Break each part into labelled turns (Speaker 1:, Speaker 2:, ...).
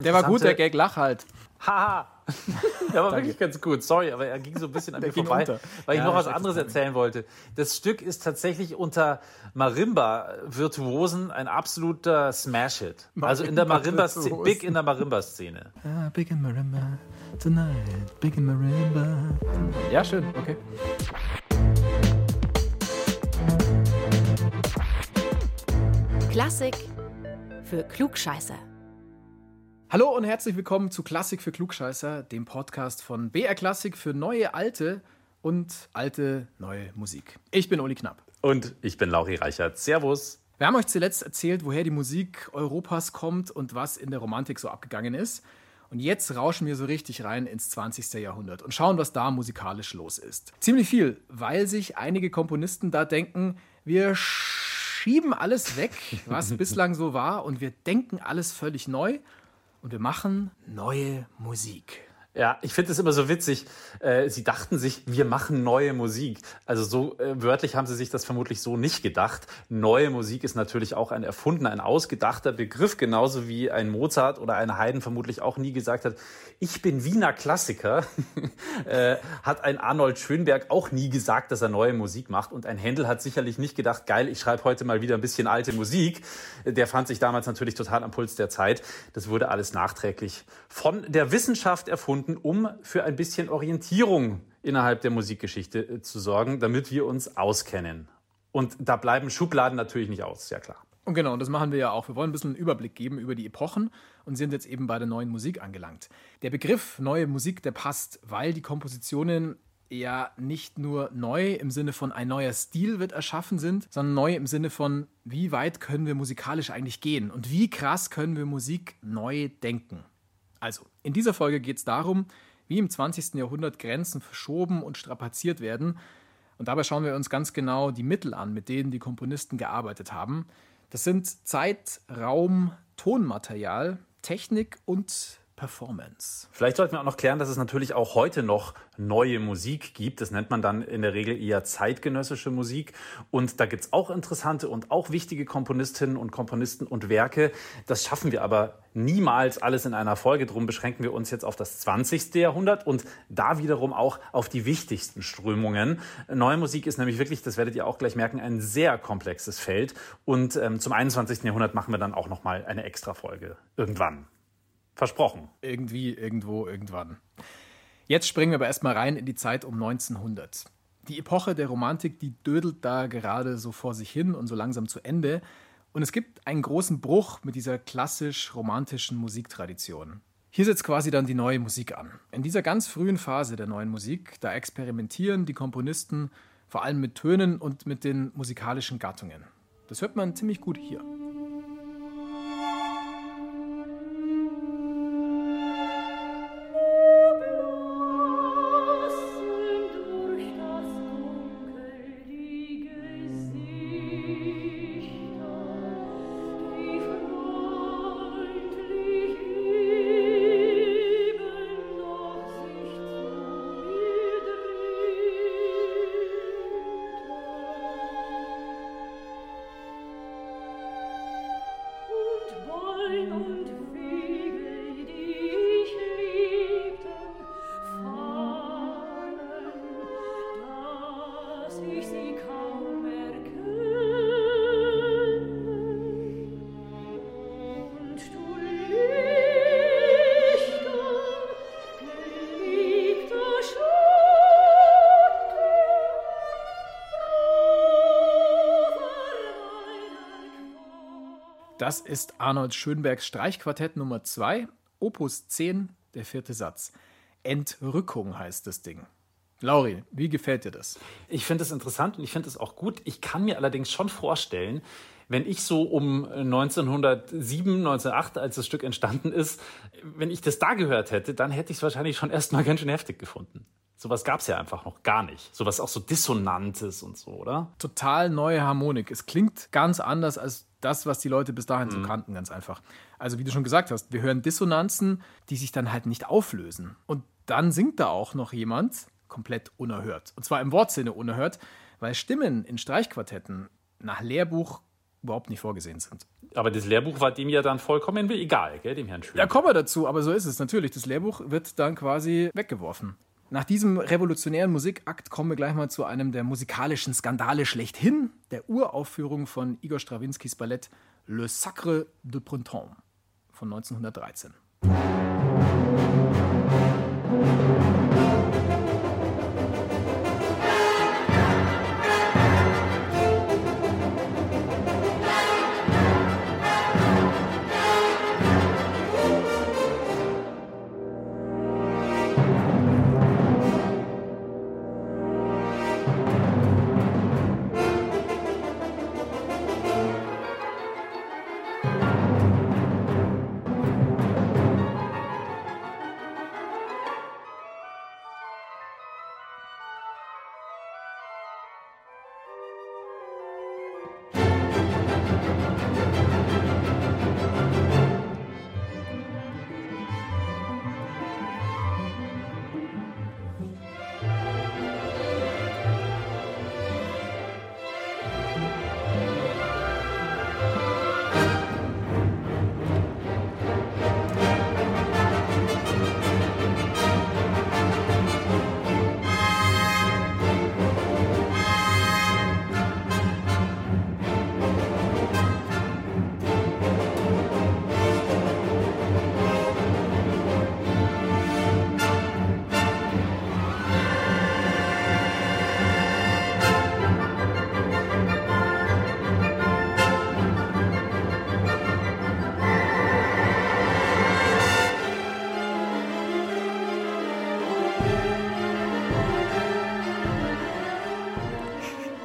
Speaker 1: Der war gut, der Gag, lach halt.
Speaker 2: Haha. Der war wirklich ganz gut. Sorry, aber er ging so ein bisschen an mir vorbei, unter. weil ich ja, noch was anderes erzählen wollte. Das Stück ist tatsächlich unter Marimba-Virtuosen ein absoluter Smash-Hit. Also in der Marimba, big in der Marimba-Szene.
Speaker 1: Ah, big in Marimba tonight, big in Marimba. Ja, schön, okay.
Speaker 3: Klassik für Klugscheißer.
Speaker 1: Hallo und herzlich willkommen zu Klassik für Klugscheißer, dem Podcast von BR Klassik für neue, alte und alte, neue Musik. Ich bin Uli Knapp.
Speaker 2: Und ich bin Lauri Reichert. Servus.
Speaker 1: Wir haben euch zuletzt erzählt, woher die Musik Europas kommt und was in der Romantik so abgegangen ist. Und jetzt rauschen wir so richtig rein ins 20. Jahrhundert und schauen, was da musikalisch los ist. Ziemlich viel, weil sich einige Komponisten da denken, wir schieben alles weg, was bislang so war, und wir denken alles völlig neu und wir machen neue Musik.
Speaker 2: Ja, ich finde es immer so witzig. Äh, sie dachten sich, wir machen neue Musik. Also so äh, wörtlich haben sie sich das vermutlich so nicht gedacht. Neue Musik ist natürlich auch ein erfundener, ein ausgedachter Begriff, genauso wie ein Mozart oder ein Haydn vermutlich auch nie gesagt hat, ich bin Wiener Klassiker. äh, hat ein Arnold Schönberg auch nie gesagt, dass er neue Musik macht. Und ein Händel hat sicherlich nicht gedacht, geil, ich schreibe heute mal wieder ein bisschen alte Musik. Der fand sich damals natürlich total am Puls der Zeit. Das wurde alles nachträglich von der Wissenschaft erfunden gefunden, um für ein bisschen Orientierung innerhalb der Musikgeschichte äh, zu sorgen, damit wir uns auskennen. Und da bleiben Schubladen natürlich nicht aus, ja klar.
Speaker 1: Und genau, das machen wir ja auch. Wir wollen ein bisschen einen Überblick geben über die Epochen und sind jetzt eben bei der neuen Musik angelangt. Der Begriff neue Musik, der passt, weil die Kompositionen ja nicht nur neu im Sinne von ein neuer Stil wird erschaffen sind, sondern neu im Sinne von, wie weit können wir musikalisch eigentlich gehen und wie krass können wir Musik neu denken. Also, in dieser Folge geht es darum, wie im 20. Jahrhundert Grenzen verschoben und strapaziert werden. Und dabei schauen wir uns ganz genau die Mittel an, mit denen die Komponisten gearbeitet haben. Das sind Zeit, Raum, Tonmaterial, Technik und Performance.
Speaker 2: Vielleicht sollten wir auch noch klären, dass es natürlich auch heute noch neue Musik gibt. Das nennt man dann in der Regel eher zeitgenössische Musik. Und da gibt es auch interessante und auch wichtige Komponistinnen und Komponisten und Werke. Das schaffen wir aber niemals alles in einer Folge. Drum beschränken wir uns jetzt auf das 20. Jahrhundert und da wiederum auch auf die wichtigsten Strömungen. Neue Musik ist nämlich wirklich, das werdet ihr auch gleich merken, ein sehr komplexes Feld. Und ähm, zum 21. Jahrhundert machen wir dann auch noch mal eine extra Folge irgendwann. Versprochen.
Speaker 1: Irgendwie, irgendwo, irgendwann. Jetzt springen wir aber erstmal rein in die Zeit um 1900. Die Epoche der Romantik, die dödelt da gerade so vor sich hin und so langsam zu Ende. Und es gibt einen großen Bruch mit dieser klassisch-romantischen Musiktradition. Hier setzt quasi dann die neue Musik an. In dieser ganz frühen Phase der neuen Musik, da experimentieren die Komponisten vor allem mit Tönen und mit den musikalischen Gattungen. Das hört man ziemlich gut hier. Das ist Arnold Schönbergs Streichquartett Nummer 2, Opus 10, der vierte Satz. Entrückung heißt das Ding. Lauri, wie gefällt dir das?
Speaker 2: Ich finde es interessant und ich finde es auch gut. Ich kann mir allerdings schon vorstellen, wenn ich so um 1907, 1908, als das Stück entstanden ist, wenn ich das da gehört hätte, dann hätte ich es wahrscheinlich schon erstmal ganz schön heftig gefunden. Sowas gab es ja einfach noch gar nicht. Sowas auch so Dissonantes und so, oder?
Speaker 1: Total neue Harmonik. Es klingt ganz anders als das, was die Leute bis dahin mhm. so kannten, ganz einfach. Also wie du schon gesagt hast, wir hören Dissonanzen, die sich dann halt nicht auflösen. Und dann singt da auch noch jemand komplett unerhört. Und zwar im Wortsinne unerhört, weil Stimmen in Streichquartetten nach Lehrbuch überhaupt nicht vorgesehen sind.
Speaker 2: Aber das Lehrbuch war dem ja dann vollkommen egal, gell, dem Herrn Schüler.
Speaker 1: Ja, kommen wir dazu, aber so ist es natürlich. Das Lehrbuch wird dann quasi weggeworfen. Nach diesem revolutionären Musikakt kommen wir gleich mal zu einem der musikalischen Skandale schlechthin, der Uraufführung von Igor Strawinskys Ballett Le Sacre de Printemps von 1913.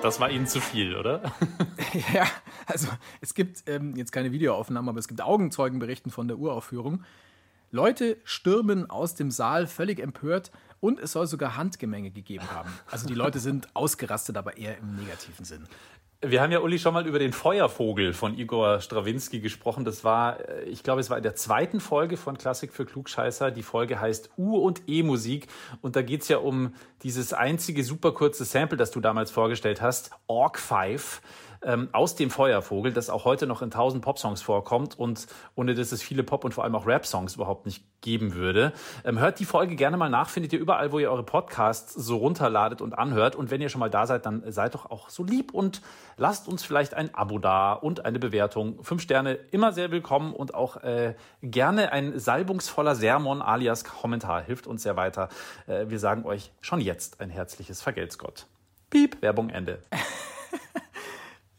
Speaker 2: Das war Ihnen zu viel, oder?
Speaker 1: ja, also es gibt ähm, jetzt keine Videoaufnahmen, aber es gibt Augenzeugenberichten von der Uraufführung. Leute stürmen aus dem Saal völlig empört und es soll sogar Handgemenge gegeben haben. Also die Leute sind ausgerastet, aber eher im negativen Sinn.
Speaker 2: Wir haben ja, Uli, schon mal über den Feuervogel von Igor Strawinski gesprochen. Das war, äh, ich glaube, es war in der zweiten Folge von Klassik für Klugscheißer. Die Folge heißt U- und E-Musik. Und da geht es ja um dieses einzige super kurze Sample, das du damals vorgestellt hast, Org 5 ähm, aus dem Feuervogel, das auch heute noch in tausend Popsongs vorkommt und ohne dass es viele Pop- und vor allem auch Rap-Songs überhaupt nicht geben würde. Ähm, hört die Folge gerne mal nach, findet ihr überall, wo ihr eure Podcasts so runterladet und anhört. Und wenn ihr schon mal da seid, dann seid doch auch so lieb und lasst uns vielleicht ein Abo da und eine Bewertung. Fünf Sterne, immer sehr willkommen und auch äh, gerne ein salbungsvoller Sermon alias Kommentar hilft uns sehr weiter. Äh, wir sagen euch schon jetzt ein herzliches Vergelt's Gott. Piep, Werbung Ende.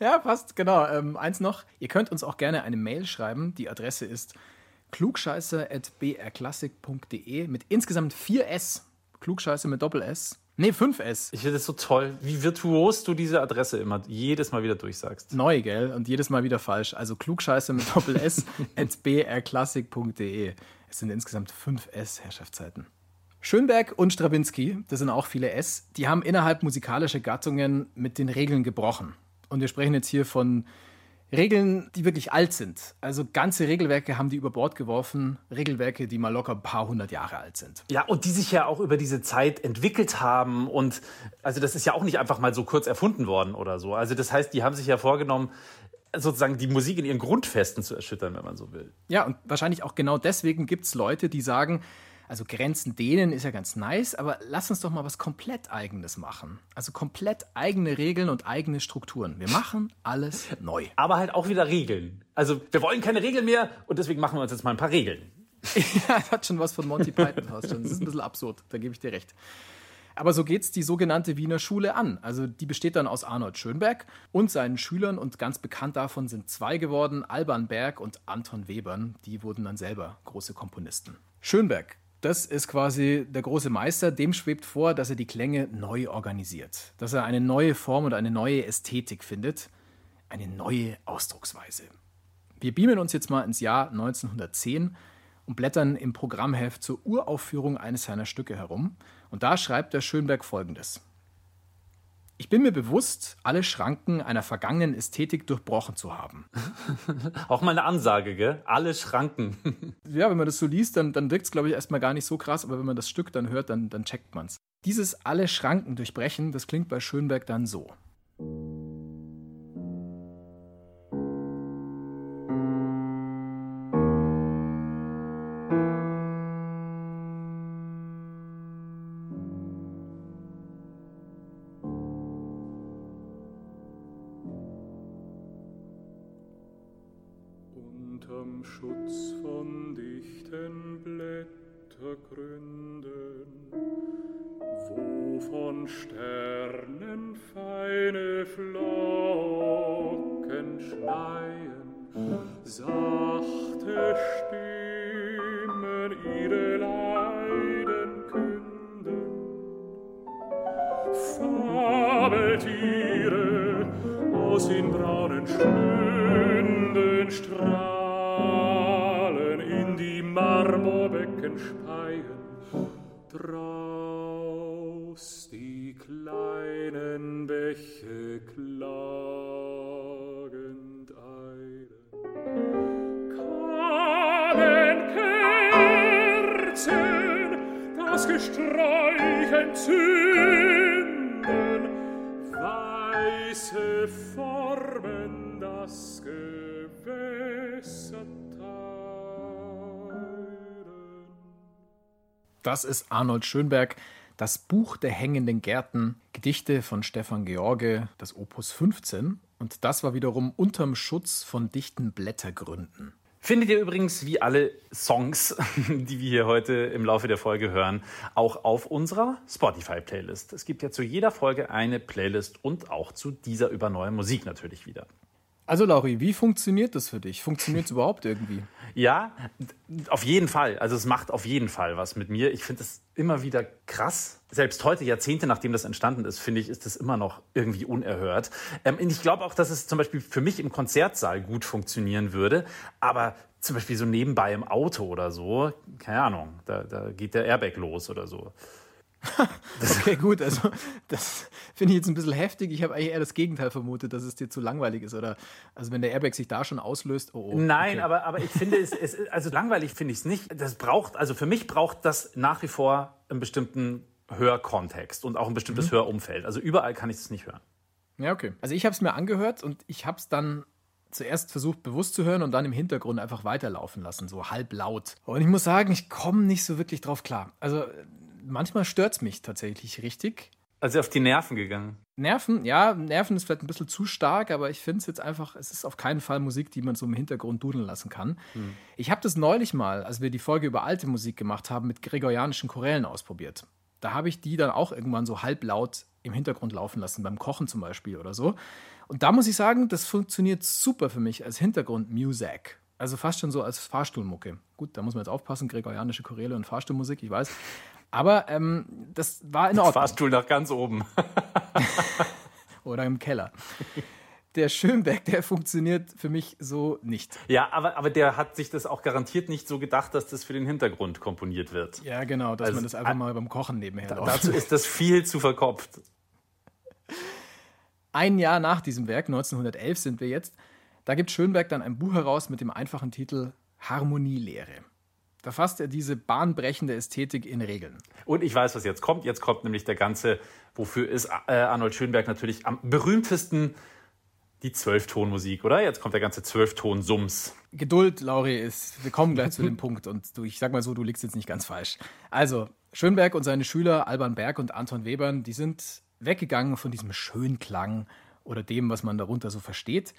Speaker 1: Ja, passt, genau. Ähm, eins noch, ihr könnt uns auch gerne eine Mail schreiben. Die Adresse ist klugscheiße.brklassik.de mit insgesamt vier S. Klugscheiße mit Doppel-S. Nee, 5S.
Speaker 2: Ich finde es so toll, wie virtuos du diese Adresse immer jedes Mal wieder durchsagst.
Speaker 1: Neu, gell? Und jedes Mal wieder falsch. Also klugscheiße mit Doppel-S at brklassik.de. Es sind insgesamt 5S Herrschaftszeiten. Schönberg und Strawinski, das sind auch viele S, die haben innerhalb musikalischer Gattungen mit den Regeln gebrochen. Und wir sprechen jetzt hier von Regeln, die wirklich alt sind. Also ganze Regelwerke haben die über Bord geworfen. Regelwerke, die mal locker ein paar hundert Jahre alt sind.
Speaker 2: Ja, und die sich ja auch über diese Zeit entwickelt haben. Und also das ist ja auch nicht einfach mal so kurz erfunden worden oder so. Also das heißt, die haben sich ja vorgenommen, sozusagen die Musik in ihren Grundfesten zu erschüttern, wenn man so will.
Speaker 1: Ja, und wahrscheinlich auch genau deswegen gibt es Leute, die sagen, also Grenzen dehnen ist ja ganz nice, aber lass uns doch mal was komplett Eigenes machen. Also komplett eigene Regeln und eigene Strukturen. Wir machen alles neu.
Speaker 2: Aber halt auch wieder Regeln. Also wir wollen keine Regeln mehr und deswegen machen wir uns jetzt mal ein paar Regeln.
Speaker 1: ja, das hat schon was von Monty Python fast schon. Das ist ein bisschen absurd, da gebe ich dir recht. Aber so geht es die sogenannte Wiener Schule an. Also die besteht dann aus Arnold Schönberg und seinen Schülern und ganz bekannt davon sind zwei geworden, Alban Berg und Anton Webern. Die wurden dann selber große Komponisten. Schönberg das ist quasi der große Meister. Dem schwebt vor, dass er die Klänge neu organisiert, dass er eine neue Form und eine neue Ästhetik findet, eine neue Ausdrucksweise. Wir beamen uns jetzt mal ins Jahr 1910 und blättern im Programmheft zur Uraufführung eines seiner Stücke herum. Und da schreibt der Schönberg folgendes. Ich bin mir bewusst, alle Schranken einer vergangenen Ästhetik durchbrochen zu haben.
Speaker 2: Auch mal eine Ansage, gell? Alle Schranken.
Speaker 1: ja, wenn man das so liest, dann, dann wirkt es, glaube ich, erstmal gar nicht so krass, aber wenn man das Stück dann hört, dann, dann checkt man es. Dieses alle Schranken durchbrechen, das klingt bei Schönberg dann so.
Speaker 4: Das entzünden, weiße Formen das Gewässer teilen.
Speaker 1: Das ist Arnold Schönberg, das Buch der hängenden Gärten, Gedichte von Stefan George, das Opus 15. Und das war wiederum unterm Schutz von dichten Blättergründen.
Speaker 2: Findet ihr übrigens wie alle Songs, die wir hier heute im Laufe der Folge hören, auch auf unserer Spotify-Playlist. Es gibt ja zu jeder Folge eine Playlist und auch zu dieser über neue Musik natürlich wieder.
Speaker 1: Also, Lauri, wie funktioniert das für dich? Funktioniert es überhaupt irgendwie?
Speaker 2: Ja, auf jeden Fall. Also es macht auf jeden Fall was mit mir. Ich finde es immer wieder krass. Selbst heute, Jahrzehnte nachdem das entstanden ist, finde ich, ist das immer noch irgendwie unerhört. Ähm, ich glaube auch, dass es zum Beispiel für mich im Konzertsaal gut funktionieren würde. Aber zum Beispiel so nebenbei im Auto oder so, keine Ahnung, da, da geht der Airbag los oder so.
Speaker 1: okay, gut, also das finde ich jetzt ein bisschen heftig. Ich habe eigentlich eher das Gegenteil vermutet, dass es dir zu langweilig ist. Oder also wenn der Airbag sich da schon auslöst, oh, oh
Speaker 2: Nein,
Speaker 1: okay.
Speaker 2: aber, aber ich finde es, es also langweilig finde ich es nicht. Das braucht, also für mich braucht das nach wie vor einen bestimmten Hörkontext und auch ein bestimmtes
Speaker 1: Mhm.
Speaker 2: Hörumfeld. Also überall kann ich es nicht hören.
Speaker 1: Ja, okay. Also ich habe es mir angehört und ich habe es dann zuerst versucht bewusst zu hören und dann im Hintergrund einfach weiterlaufen lassen, so halblaut. Und ich muss sagen, ich komme nicht so wirklich drauf klar. Also manchmal stört es mich tatsächlich richtig.
Speaker 2: Also auf die Nerven gegangen.
Speaker 1: Nerven, ja, Nerven ist vielleicht ein bisschen zu stark, aber ich finde es jetzt einfach, es ist auf keinen Fall Musik, die man so im Hintergrund dudeln lassen kann. Ich habe das neulich mal, als wir die Folge über alte Musik gemacht haben, mit gregorianischen Chorälen ausprobiert. Da habe ich die dann auch irgendwann so halblaut im Hintergrund laufen lassen, beim Kochen zum Beispiel oder so. Und da muss ich sagen, das funktioniert super für mich als Hintergrundmusik. Also fast schon so als Fahrstuhlmucke. Gut, da muss man jetzt aufpassen, gregorianische Choräle und Fahrstuhlmusik, ich weiß. Aber ähm, das war in Ordnung.
Speaker 2: Fahrstuhl nach ganz oben.
Speaker 1: oder im Keller. Der Schönberg, der funktioniert für mich so nicht.
Speaker 2: Ja, aber, aber der hat sich das auch garantiert nicht so gedacht, dass das für den Hintergrund komponiert wird.
Speaker 1: Ja, genau, dass
Speaker 2: Also,
Speaker 1: man das einfach mal beim Kochen nebenher
Speaker 2: Da,
Speaker 1: läuft.
Speaker 2: dazu ist das viel zu verkopft.
Speaker 1: Ein Jahr nach diesem Werk, 1911 sind wir jetzt, da gibt Schönberg dann ein Buch heraus mit dem einfachen Titel Harmonielehre. Da fasst er diese bahnbrechende Ästhetik in Regeln.
Speaker 2: Und ich weiß, was jetzt kommt. Jetzt kommt nämlich der ganze, wofür ist äh, Arnold Schönberg natürlich am berühmtesten die Zwölftonmusik, oder? Jetzt kommt der ganze Zwölfton-Sums.
Speaker 1: Geduld, Lauri, ist, wir kommen gleich zu dem Punkt und du, ich sag mal so, du liegst jetzt nicht ganz falsch. Also, Schönberg und seine Schüler Alban Berg und Anton Webern, die sind weggegangen von diesem Schönklang oder dem, was man darunter so versteht.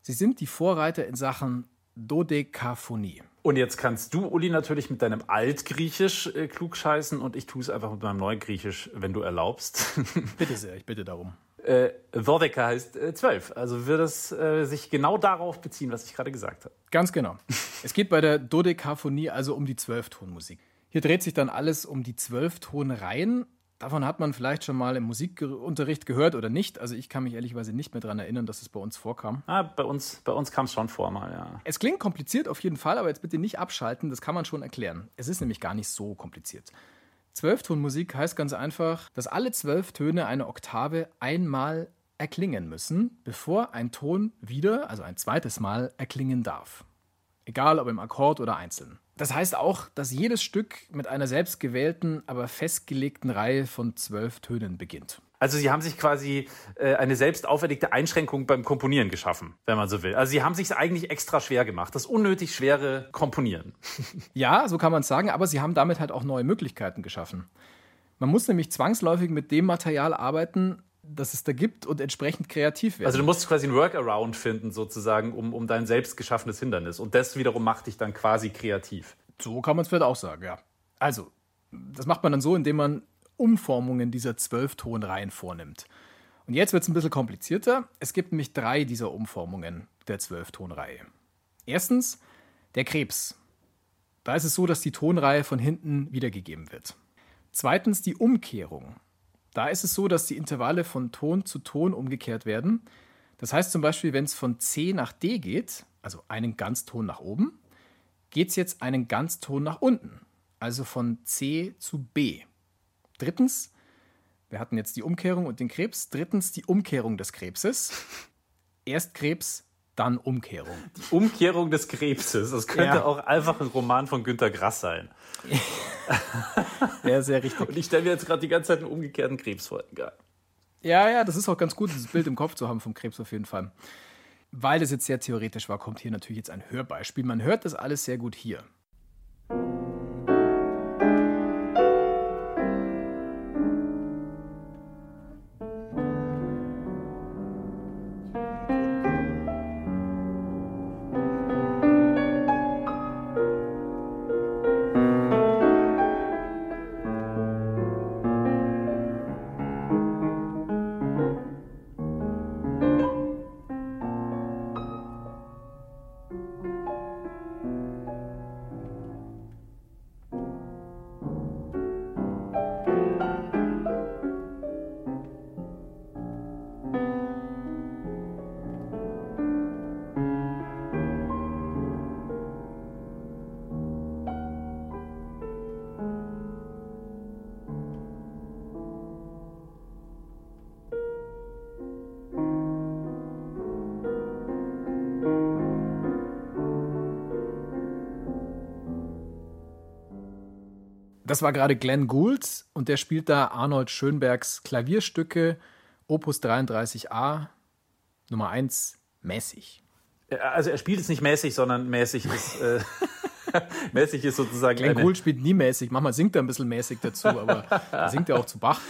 Speaker 1: Sie sind die Vorreiter in Sachen Dodekaphonie.
Speaker 2: Und jetzt kannst du, Uli, natürlich mit deinem Altgriechisch äh, klugscheißen und ich tue es einfach mit meinem Neugriechisch, wenn du erlaubst.
Speaker 1: Bitte sehr, ich bitte darum.
Speaker 2: äh, Dodeka heißt äh, zwölf. Also wird es äh, sich genau darauf beziehen, was ich gerade gesagt habe.
Speaker 1: Ganz genau. Es geht bei der Dodekaphonie also um die Zwölftonmusik. Hier dreht sich dann alles um die Zwölftonreihen. Davon hat man vielleicht schon mal im Musikunterricht gehört oder nicht. Also ich kann mich ehrlicherweise nicht mehr daran erinnern, dass es bei uns vorkam.
Speaker 2: Ah, bei uns, bei uns kam es schon vor mal, ja.
Speaker 1: Es klingt kompliziert auf jeden Fall, aber jetzt bitte nicht abschalten, das kann man schon erklären. Es ist nämlich gar nicht so kompliziert. Zwölftonmusik heißt ganz einfach, dass alle zwölf Töne einer Oktave einmal erklingen müssen, bevor ein Ton wieder, also ein zweites Mal, erklingen darf. Egal ob im Akkord oder einzeln. Das heißt auch, dass jedes Stück mit einer selbst gewählten, aber festgelegten Reihe von zwölf Tönen beginnt.
Speaker 2: Also sie haben sich quasi äh, eine selbst auferlegte Einschränkung beim Komponieren geschaffen, wenn man so will. Also sie haben sich eigentlich extra schwer gemacht, das unnötig schwere Komponieren.
Speaker 1: Ja, so kann man es sagen, aber sie haben damit halt auch neue Möglichkeiten geschaffen. Man muss nämlich zwangsläufig mit dem Material arbeiten, das es da gibt und entsprechend kreativ werden.
Speaker 2: Also du musst quasi ein Workaround finden sozusagen, um, um dein selbst geschaffenes Hindernis. Und das wiederum macht dich dann quasi kreativ.
Speaker 1: so kann man es vielleicht auch sagen, ja. Also, das macht man dann so, indem man Umformungen dieser Zwölftonreihen vornimmt. Und jetzt wird es ein bisschen komplizierter. Es gibt nämlich drei dieser Umformungen der Zwölftonreihe. Erstens der Krebs. Da ist es so, dass die Tonreihe von hinten wiedergegeben wird. Zweitens die Umkehrung. Da ist es so, dass die Intervalle von Ton zu Ton umgekehrt werden. Das heißt zum Beispiel, wenn es von C nach D geht, also einen Ganzton nach oben, geht es jetzt einen Ganzton nach unten, also von C zu B. Drittens, wir hatten jetzt die Umkehrung und den Krebs. Drittens die Umkehrung des Krebses. Erst Krebs, dann Umkehrung.
Speaker 2: Die Umkehrung des Krebses. Das könnte ja. auch einfach ein Roman von Günter Grass sein.
Speaker 1: ja, sehr richtig.
Speaker 2: Und ich stelle mir jetzt gerade die ganze Zeit einen umgekehrten Krebs vor. Geil.
Speaker 1: Ja, ja, das ist auch ganz gut, dieses Bild im Kopf zu haben vom Krebs auf jeden Fall. Weil es jetzt sehr theoretisch war, kommt hier natürlich jetzt ein Hörbeispiel. Man hört das alles sehr gut hier. Das war gerade Glenn Gould und der spielt da Arnold Schönbergs Klavierstücke Opus 33a Nummer 1 mäßig.
Speaker 2: Also er spielt es nicht mäßig, sondern mäßig ist äh, mäßig ist sozusagen.
Speaker 1: Glenn Gould spielt nie mäßig. Manchmal singt er ein bisschen mäßig dazu, aber er singt ja auch zu Bach.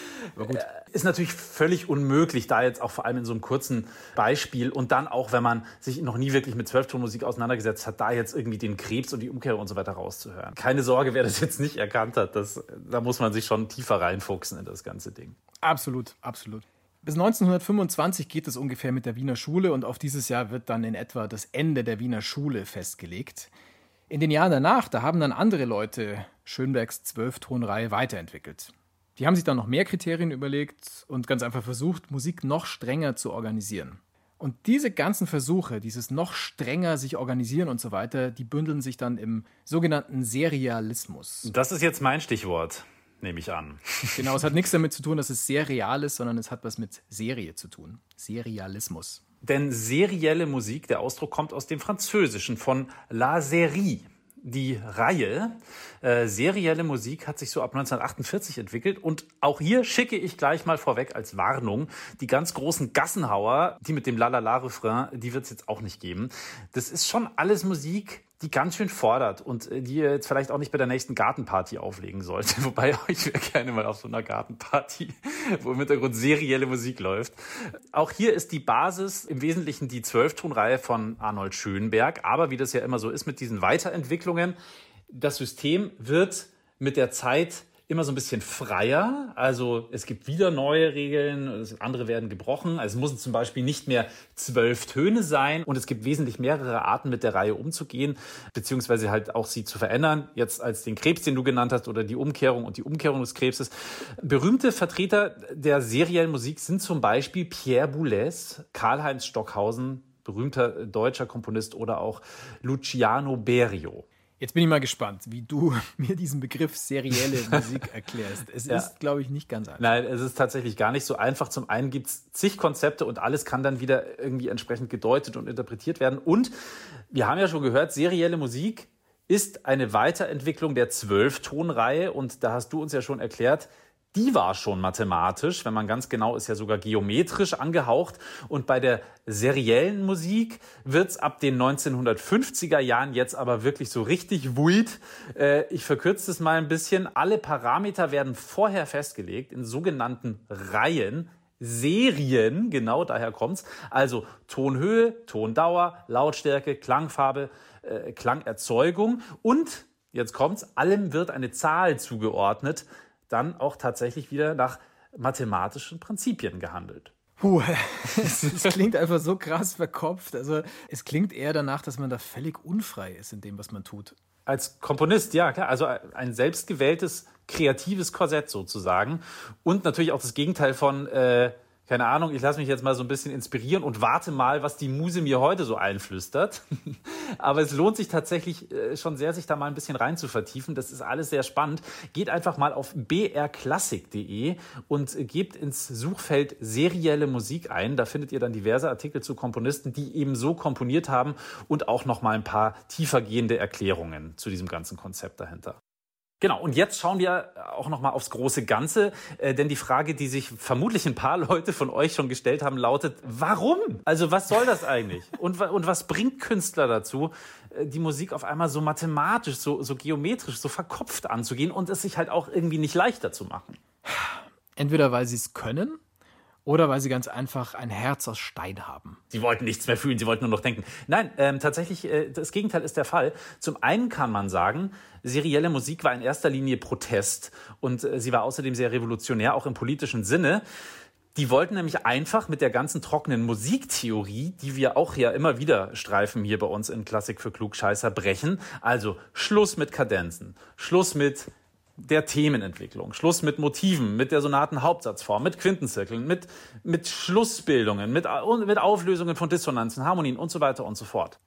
Speaker 2: Ist natürlich völlig unmöglich, da jetzt auch vor allem in so einem kurzen Beispiel und dann auch, wenn man sich noch nie wirklich mit Zwölftonmusik auseinandergesetzt hat, da jetzt irgendwie den Krebs und die Umkehrung und so weiter rauszuhören. Keine Sorge, wer das jetzt nicht erkannt hat, das, da muss man sich schon tiefer reinfuchsen in das ganze Ding.
Speaker 1: Absolut, absolut. Bis 1925 geht es ungefähr mit der Wiener Schule und auf dieses Jahr wird dann in etwa das Ende der Wiener Schule festgelegt. In den Jahren danach, da haben dann andere Leute Schönbergs Zwölftonreihe weiterentwickelt. Die haben sich dann noch mehr Kriterien überlegt und ganz einfach versucht, Musik noch strenger zu organisieren. Und diese ganzen Versuche, dieses noch strenger sich organisieren und so weiter, die bündeln sich dann im sogenannten Serialismus.
Speaker 2: Das ist jetzt mein Stichwort, nehme ich an.
Speaker 1: Genau, es hat nichts damit zu tun, dass es sehr real ist, sondern es hat was mit Serie zu tun. Serialismus.
Speaker 2: Denn serielle Musik, der Ausdruck kommt aus dem Französischen von la série. Die Reihe äh, serielle Musik hat sich so ab 1948 entwickelt und auch hier schicke ich gleich mal vorweg als Warnung die ganz großen Gassenhauer, die mit dem La La La Refrain, die wird es jetzt auch nicht geben. Das ist schon alles Musik, die ganz schön fordert und äh, die ihr jetzt vielleicht auch nicht bei der nächsten Gartenparty auflegen sollte. Wobei ich wäre gerne mal auf so einer Gartenparty, wo im Hintergrund serielle Musik läuft. Auch hier ist die Basis im Wesentlichen die Zwölftonreihe von Arnold Schönberg. Aber wie das ja immer so ist mit diesen Weiterentwicklungen, das System wird mit der Zeit immer so ein bisschen freier. Also es gibt wieder neue Regeln, andere werden gebrochen. Also es müssen zum Beispiel nicht mehr zwölf Töne sein und es gibt wesentlich mehrere Arten mit der Reihe umzugehen, beziehungsweise halt auch sie zu verändern. Jetzt als den Krebs, den du genannt hast, oder die Umkehrung und die Umkehrung des Krebses. Berühmte Vertreter der seriellen Musik sind zum Beispiel Pierre Boulez, Karl-Heinz Stockhausen, berühmter deutscher Komponist oder auch Luciano Berio.
Speaker 1: Jetzt bin ich mal gespannt, wie du mir diesen Begriff serielle Musik erklärst. Es ja. ist, glaube ich, nicht ganz einfach.
Speaker 2: Nein, es ist tatsächlich gar nicht so einfach. Zum einen gibt es zig Konzepte und alles kann dann wieder irgendwie entsprechend gedeutet und interpretiert werden. Und wir haben ja schon gehört, serielle Musik ist eine Weiterentwicklung der Zwölftonreihe. Und da hast du uns ja schon erklärt, die war schon mathematisch, wenn man ganz genau ist, ja sogar geometrisch angehaucht. Und bei der seriellen Musik wird's ab den 1950er Jahren jetzt aber wirklich so richtig wuid. Äh, ich verkürze es mal ein bisschen. Alle Parameter werden vorher festgelegt in sogenannten Reihen. Serien, genau daher kommt's. Also Tonhöhe, Tondauer, Lautstärke, Klangfarbe, äh, Klangerzeugung und jetzt kommt's, allem wird eine Zahl zugeordnet dann auch tatsächlich wieder nach mathematischen Prinzipien gehandelt.
Speaker 1: Puh, es, es, klingt einfach so krass verkopft. Also es klingt eher danach, dass man da völlig unfrei ist in dem, was man tut.
Speaker 2: Als Komponist, ja, klar. Also ein selbstgewähltes, kreatives Korsett sozusagen. Und natürlich auch das Gegenteil von, äh, keine Ahnung, ich lasse mich jetzt mal so ein bisschen inspirieren und warte mal, was die Muse mir heute so einflüstert. Aber es lohnt sich tatsächlich äh, schon sehr, sich da mal ein bisschen rein zu vertiefen. Das ist alles sehr spannend. Geht einfach mal auf brklassik.de und gebt ins Suchfeld serielle Musik ein. Da findet ihr dann diverse Artikel zu Komponisten, die eben so komponiert haben und auch noch mal ein paar tiefergehende Erklärungen zu diesem ganzen Konzept dahinter. Genau, und jetzt schauen wir auch noch mal aufs große Ganze, äh, denn die Frage, die sich vermutlich ein paar Leute von euch schon gestellt haben, lautet, warum? Also was soll das eigentlich? Und, und was bringt Künstler dazu, äh, die Musik auf einmal so mathematisch, so, so geometrisch, so verkopft anzugehen und es sich halt auch irgendwie nicht leichter zu machen?
Speaker 1: Entweder weil sie es können oder weil sie ganz einfach ein Herz aus Stein haben.
Speaker 2: Sie wollten nichts mehr fühlen, sie wollten nur noch denken. Nein, ähm, tatsächlich, äh, das Gegenteil ist der Fall. Zum einen kann man sagen, serielle Musik war in erster Linie Protest und äh, sie war außerdem sehr revolutionär, auch im politischen Sinne. Die wollten nämlich einfach mit der ganzen trockenen Musiktheorie, die wir auch ja immer wieder streifen hier bei uns in Klassik für Klugscheißer, brechen. Also Schluss mit Kadenzen, Schluss mit der Themenentwicklung. Schluss mit Motiven, mit der Sonatenhauptsatzform, mit Quintenzirkeln, mit, mit Schlussbildungen, mit, mit Auflösungen von Dissonanzen, Harmonien und so weiter und so fort.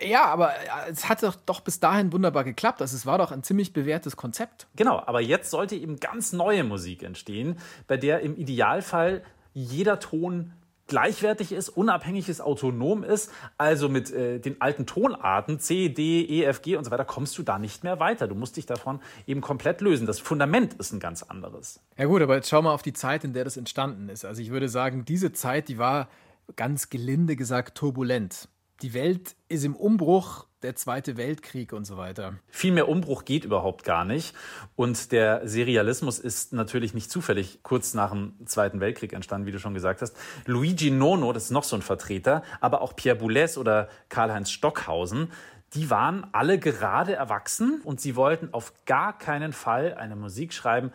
Speaker 1: Ja, aber äh, es hat doch, doch bis dahin wunderbar geklappt. Also es war doch ein ziemlich bewährtes Konzept.
Speaker 2: Genau, aber jetzt sollte eben ganz neue Musik entstehen, bei der im Idealfall jeder Ton gleichwertig ist, unabhängig ist, autonom ist, also mit äh, den alten Tonarten C, D, E, F, G und so weiter, kommst du da nicht mehr weiter. Du musst dich davon eben komplett lösen. Das Fundament ist ein ganz anderes.
Speaker 1: Ja gut, aber jetzt schau mal auf die Zeit, in der das entstanden ist. Also ich würde sagen, diese Zeit, die war ganz gelinde gesagt turbulent. Die Welt ist im Umbruch, der Zweite Weltkrieg und so weiter.
Speaker 2: Viel mehr Umbruch geht überhaupt gar nicht. Und der Serialismus ist natürlich nicht zufällig kurz nach dem Zweiten Weltkrieg entstanden, wie du schon gesagt hast. Luigi Nono, das ist noch so ein Vertreter, aber auch Pierre Boulez oder Karl-Heinz Stockhausen, die waren alle gerade erwachsen und sie wollten auf gar keinen Fall eine Musik schreiben,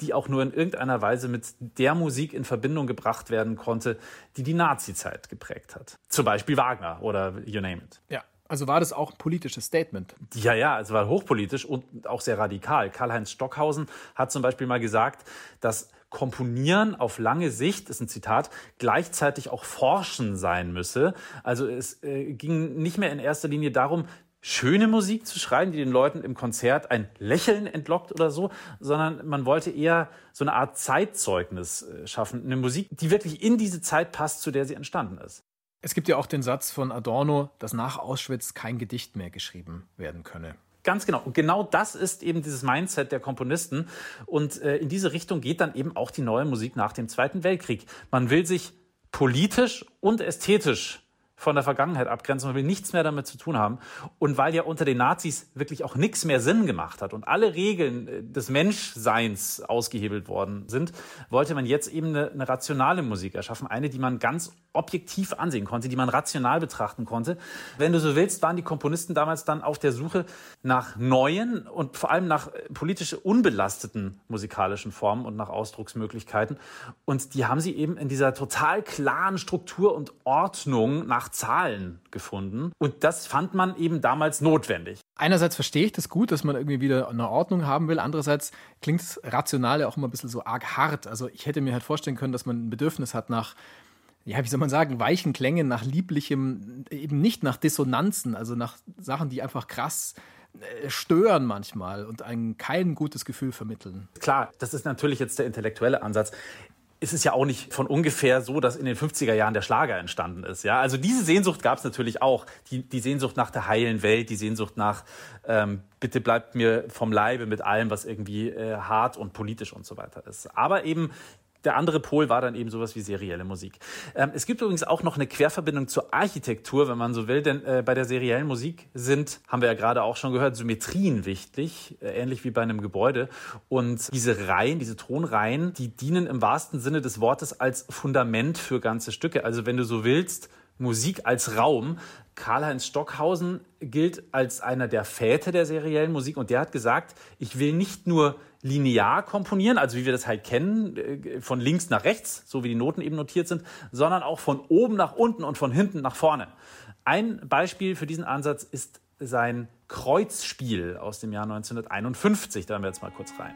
Speaker 2: die auch nur in irgendeiner Weise mit der Musik in Verbindung gebracht werden konnte, die die Nazi-Zeit geprägt hat. Zum Beispiel Wagner oder you name it.
Speaker 1: Ja. Also war das auch ein politisches Statement?
Speaker 2: Ja, ja, es war hochpolitisch und auch sehr radikal. Karl-Heinz Stockhausen hat zum Beispiel mal gesagt, dass Komponieren auf lange Sicht, ist ein Zitat, gleichzeitig auch Forschen sein müsse. Also es äh, ging nicht mehr in erster Linie darum, schöne Musik zu schreiben, die den Leuten im Konzert ein Lächeln entlockt oder so, sondern man wollte eher so eine Art Zeitzeugnis äh, schaffen. Eine Musik, die wirklich in diese Zeit passt, zu der sie entstanden ist.
Speaker 1: Es gibt ja auch den Satz von Adorno, dass nach Auschwitz kein Gedicht mehr geschrieben werden könne.
Speaker 2: Ganz genau. Und genau das ist eben dieses Mindset der Komponisten. Und äh, in diese Richtung geht dann eben auch die neue Musik nach dem Zweiten Weltkrieg. Man will sich politisch und ästhetisch von der Vergangenheit abgrenzen. Man will nichts mehr damit zu tun haben. Und weil ja unter den Nazis wirklich auch nichts mehr Sinn gemacht hat und alle Regeln äh, des Menschseins ausgehebelt worden sind, wollte man jetzt eben eine, eine rationale Musik erschaffen. Eine, die man ganz objektiv ansehen konnte, die man rational betrachten konnte. Wenn du so willst, waren die Komponisten damals dann auf der Suche nach neuen und vor allem nach äh, politisch unbelasteten musikalischen Formen und nach Ausdrucksmöglichkeiten. Und die haben sie eben in dieser total klaren Struktur und Ordnung nach Zahlen gefunden. Und das fand man eben damals notwendig.
Speaker 1: Einerseits verstehe ich das gut, dass man irgendwie wieder eine Ordnung haben will. Andererseits klingt das Rationale auch immer ein bisschen so arg hart. Also ich hätte mir halt vorstellen können, dass man ein Bedürfnis hat nach ja, wie soll man sagen, weichen Klängen, nach lieblichem, eben nicht nach Dissonanzen, also nach Sachen, die einfach krass äh, stören manchmal und einem kein gutes Gefühl vermitteln.
Speaker 2: Klar, das ist natürlich jetzt der intellektuelle Ansatz ist es ja auch nicht von ungefähr so, dass in den 50er Jahren der Schlager entstanden ist. Ja, also diese Sehnsucht gab es natürlich auch. Die, die Sehnsucht nach der heilen Welt, die Sehnsucht nach ähm, bitte bleibt mir vom Leibe mit allem, was irgendwie äh, hart und politisch und so weiter ist. Aber eben der andere Pol war dann eben sowas wie serielle Musik. Ähm, es gibt übrigens auch noch eine Querverbindung zur Architektur, wenn man so will, denn äh, bei der seriellen Musik sind, haben wir ja gerade auch schon gehört, Symmetrien wichtig, äh, ähnlich wie bei einem Gebäude. Und diese Reihen, diese Tonreihen, die dienen im wahrsten Sinne des Wortes als Fundament für ganze Stücke. Also wenn du so willst, Musik als Raum. Karl-Heinz Stockhausen gilt als einer der Väter der seriellen Musik und der hat gesagt, ich will nicht nur linear komponieren, also wie wir das halt kennen, äh, von links nach rechts, so wie die Noten eben notiert sind, sondern auch von oben nach unten und von hinten nach vorne. Ein Beispiel für diesen Ansatz ist sein Kreuzspiel aus dem Jahr 1951. Da hören wir jetzt mal kurz rein.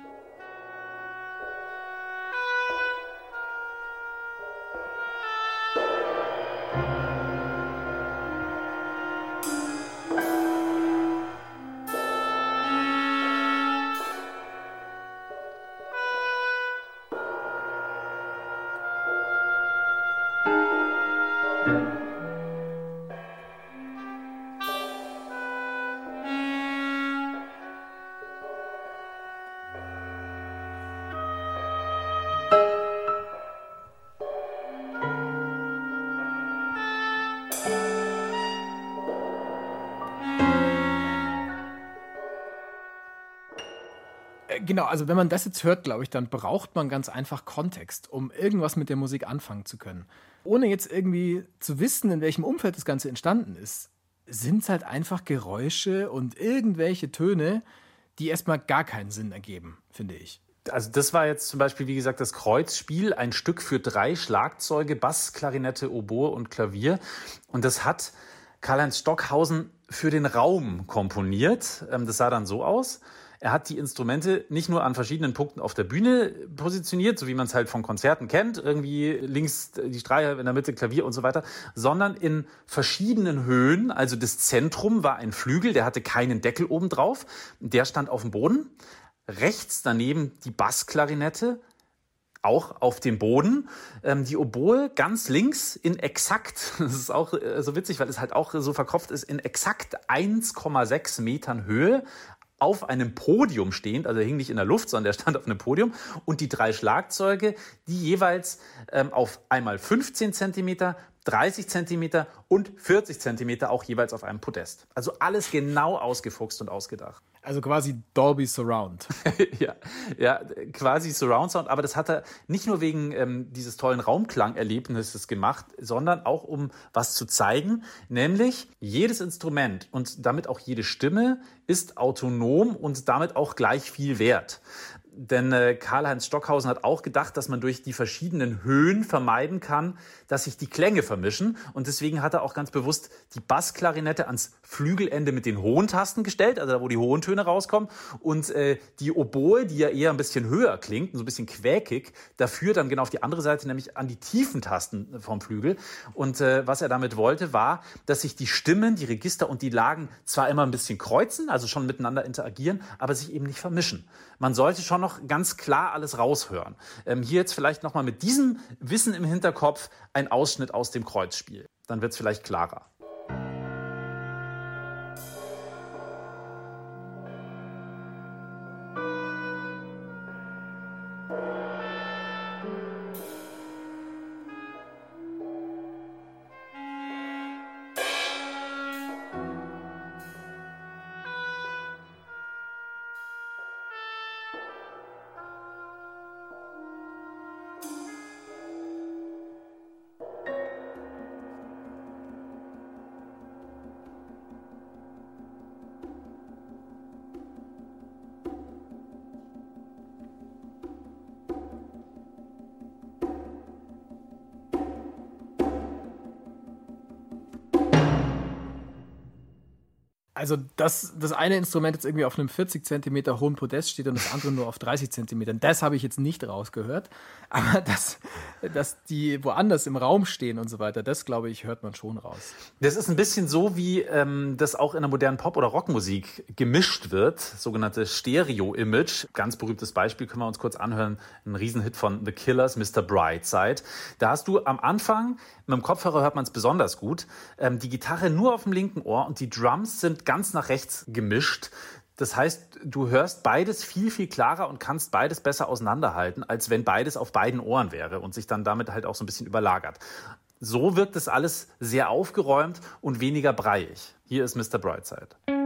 Speaker 1: Genau, also wenn man das jetzt hört, glaube ich, dann braucht man ganz einfach Kontext, um irgendwas mit der Musik anfangen zu können. Ohne jetzt irgendwie zu wissen, in welchem Umfeld das Ganze entstanden ist, sind es halt einfach Geräusche und irgendwelche Töne, die erstmal gar keinen Sinn ergeben, finde ich.
Speaker 2: Also das war jetzt zum Beispiel, wie gesagt, das Kreuzspiel, ein Stück für drei Schlagzeuge, Bass, Klarinette, Oboe und Klavier. Und das hat Karl-Heinz Stockhausen für den Raum komponiert. Ähm, das sah dann so aus. Er hat die Instrumente nicht nur an verschiedenen Punkten auf der Bühne positioniert, so wie man es halt von Konzerten kennt, irgendwie links die Streicher, in der Mitte Klavier und so weiter, sondern in verschiedenen Höhen. Also das Zentrum war ein Flügel, der hatte keinen Deckel oben drauf, der stand auf dem Boden. Rechts daneben die Bassklarinette, auch auf dem Boden. Ähm, die Oboe ganz links in exakt, das ist auch äh, so witzig, weil es halt auch so verkopft ist, in exakt 1,6 Metern Höhe auf einem Podium stehend, also er hing nicht in der Luft, sondern er stand auf einem Podium und die drei Schlagzeuge, die jeweils ähm, auf einmal 15 Zentimeter, 30 Zentimeter und 40 Zentimeter auch jeweils auf einem Podest. Also alles genau ausgefuchst und ausgedacht.
Speaker 1: Also quasi Dolby Surround.
Speaker 2: ja, ja, quasi Surround Sound. Aber das hat er nicht nur wegen ähm, dieses tollen Raumklangerlebnisses gemacht, sondern auch um was zu zeigen. Nämlich jedes Instrument und damit auch jede Stimme ist autonom und damit auch gleich viel wert. Denn äh, Karl-Heinz Stockhausen hat auch gedacht, dass man durch die verschiedenen Höhen vermeiden kann, dass sich die Klänge vermischen. Und deswegen hat er auch ganz bewusst die Bassklarinette ans Flügelende mit den hohen Tasten gestellt, also da, wo die hohen Töne rauskommen. Und äh, die Oboe, die ja eher ein bisschen höher klingt, so ein bisschen quäkig, dafür dann genau auf die andere Seite, nämlich an die tiefen Tasten vom Flügel. Und äh, was er damit wollte, war, dass sich die Stimmen, die Register und die Lagen zwar immer ein bisschen kreuzen, also schon miteinander interagieren, aber sich eben nicht vermischen. Man sollte schon noch ganz klar alles raushören. Ähm, hier jetzt vielleicht nochmal mit diesem Wissen im Hinterkopf ein Ausschnitt aus dem Kreuzspiel. Dann wird es vielleicht klarer.
Speaker 1: Also, dass das eine Instrument jetzt irgendwie auf einem 40 Zentimeter hohen Podest steht und das andere nur auf 30 Zentimetern, das habe ich jetzt nicht rausgehört. Aber dass, dass die woanders im Raum stehen und so weiter, das glaube ich, hört man schon raus.
Speaker 2: Das ist ein bisschen so, wie ähm, das auch in der modernen Pop- oder Rockmusik gemischt wird, sogenannte Stereo-Image. Ganz berühmtes Beispiel können wir uns kurz anhören. Ein Riesenhit von The Killers, Mr. Brightside. Da hast du am Anfang, mit dem Kopfhörer hört man es besonders gut, ähm, die Gitarre nur auf dem linken Ohr und die Drums sind ganz nach rechts gemischt. Das heißt, du hörst beides viel, viel klarer und kannst beides besser auseinanderhalten, als wenn beides auf beiden Ohren wäre und sich dann damit halt auch so ein bisschen überlagert. So wirkt das alles sehr aufgeräumt und weniger breiig. Hier ist Mr. Brightside.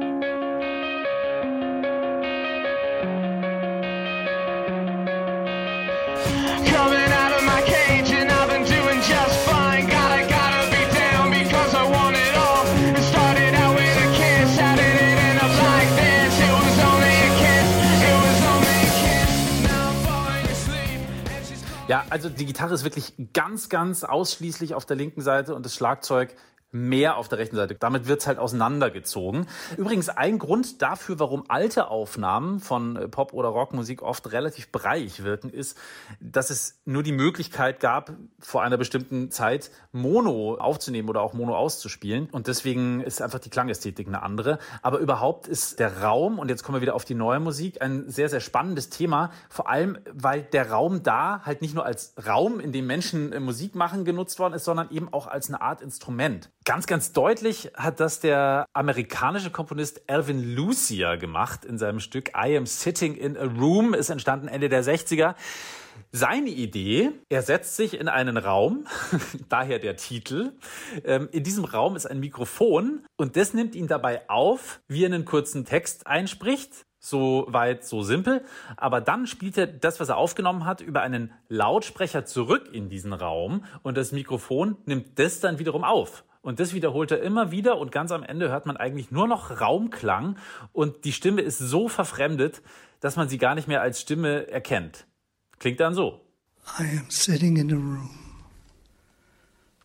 Speaker 2: Ja, also die Gitarre ist wirklich ganz, ganz ausschließlich auf der linken Seite und das Schlagzeug mehr auf der rechten Seite. Damit wird's halt auseinandergezogen. Übrigens ein Grund dafür, warum alte Aufnahmen von äh, Pop- oder Rockmusik oft relativ breiig wirken, ist, dass es nur die Möglichkeit gab, vor einer bestimmten Zeit Mono aufzunehmen oder auch Mono auszuspielen. Und deswegen ist einfach die Klangästhetik eine andere. Aber überhaupt ist der Raum, und jetzt kommen wir wieder auf die neue Musik, ein sehr, sehr spannendes Thema. Vor allem, weil der Raum da halt nicht nur als Raum, in dem Menschen äh, Musik machen, genutzt worden ist, sondern eben auch als eine Art Instrument. Ganz, ganz deutlich hat das der amerikanische Komponist Alvin Lucia gemacht in seinem Stück I Am Sitting in a Room, ist entstanden Ende der 60er. Seine Idee, er setzt sich in einen Raum, daher der Titel. Ähm, in diesem Raum ist ein Mikrofon und das nimmt ihn dabei auf, wie er einen kurzen Text einspricht. So weit, so simpel. Aber dann spielt er das, was er aufgenommen hat, über einen Lautsprecher zurück in diesen Raum und das Mikrofon nimmt das dann wiederum auf. Und das wiederholt er immer wieder und ganz am Ende hört man eigentlich nur noch Raumklang und die Stimme ist so verfremdet, dass man sie gar nicht mehr als Stimme erkennt. Klingt dann so.
Speaker 5: I am sitting in a room,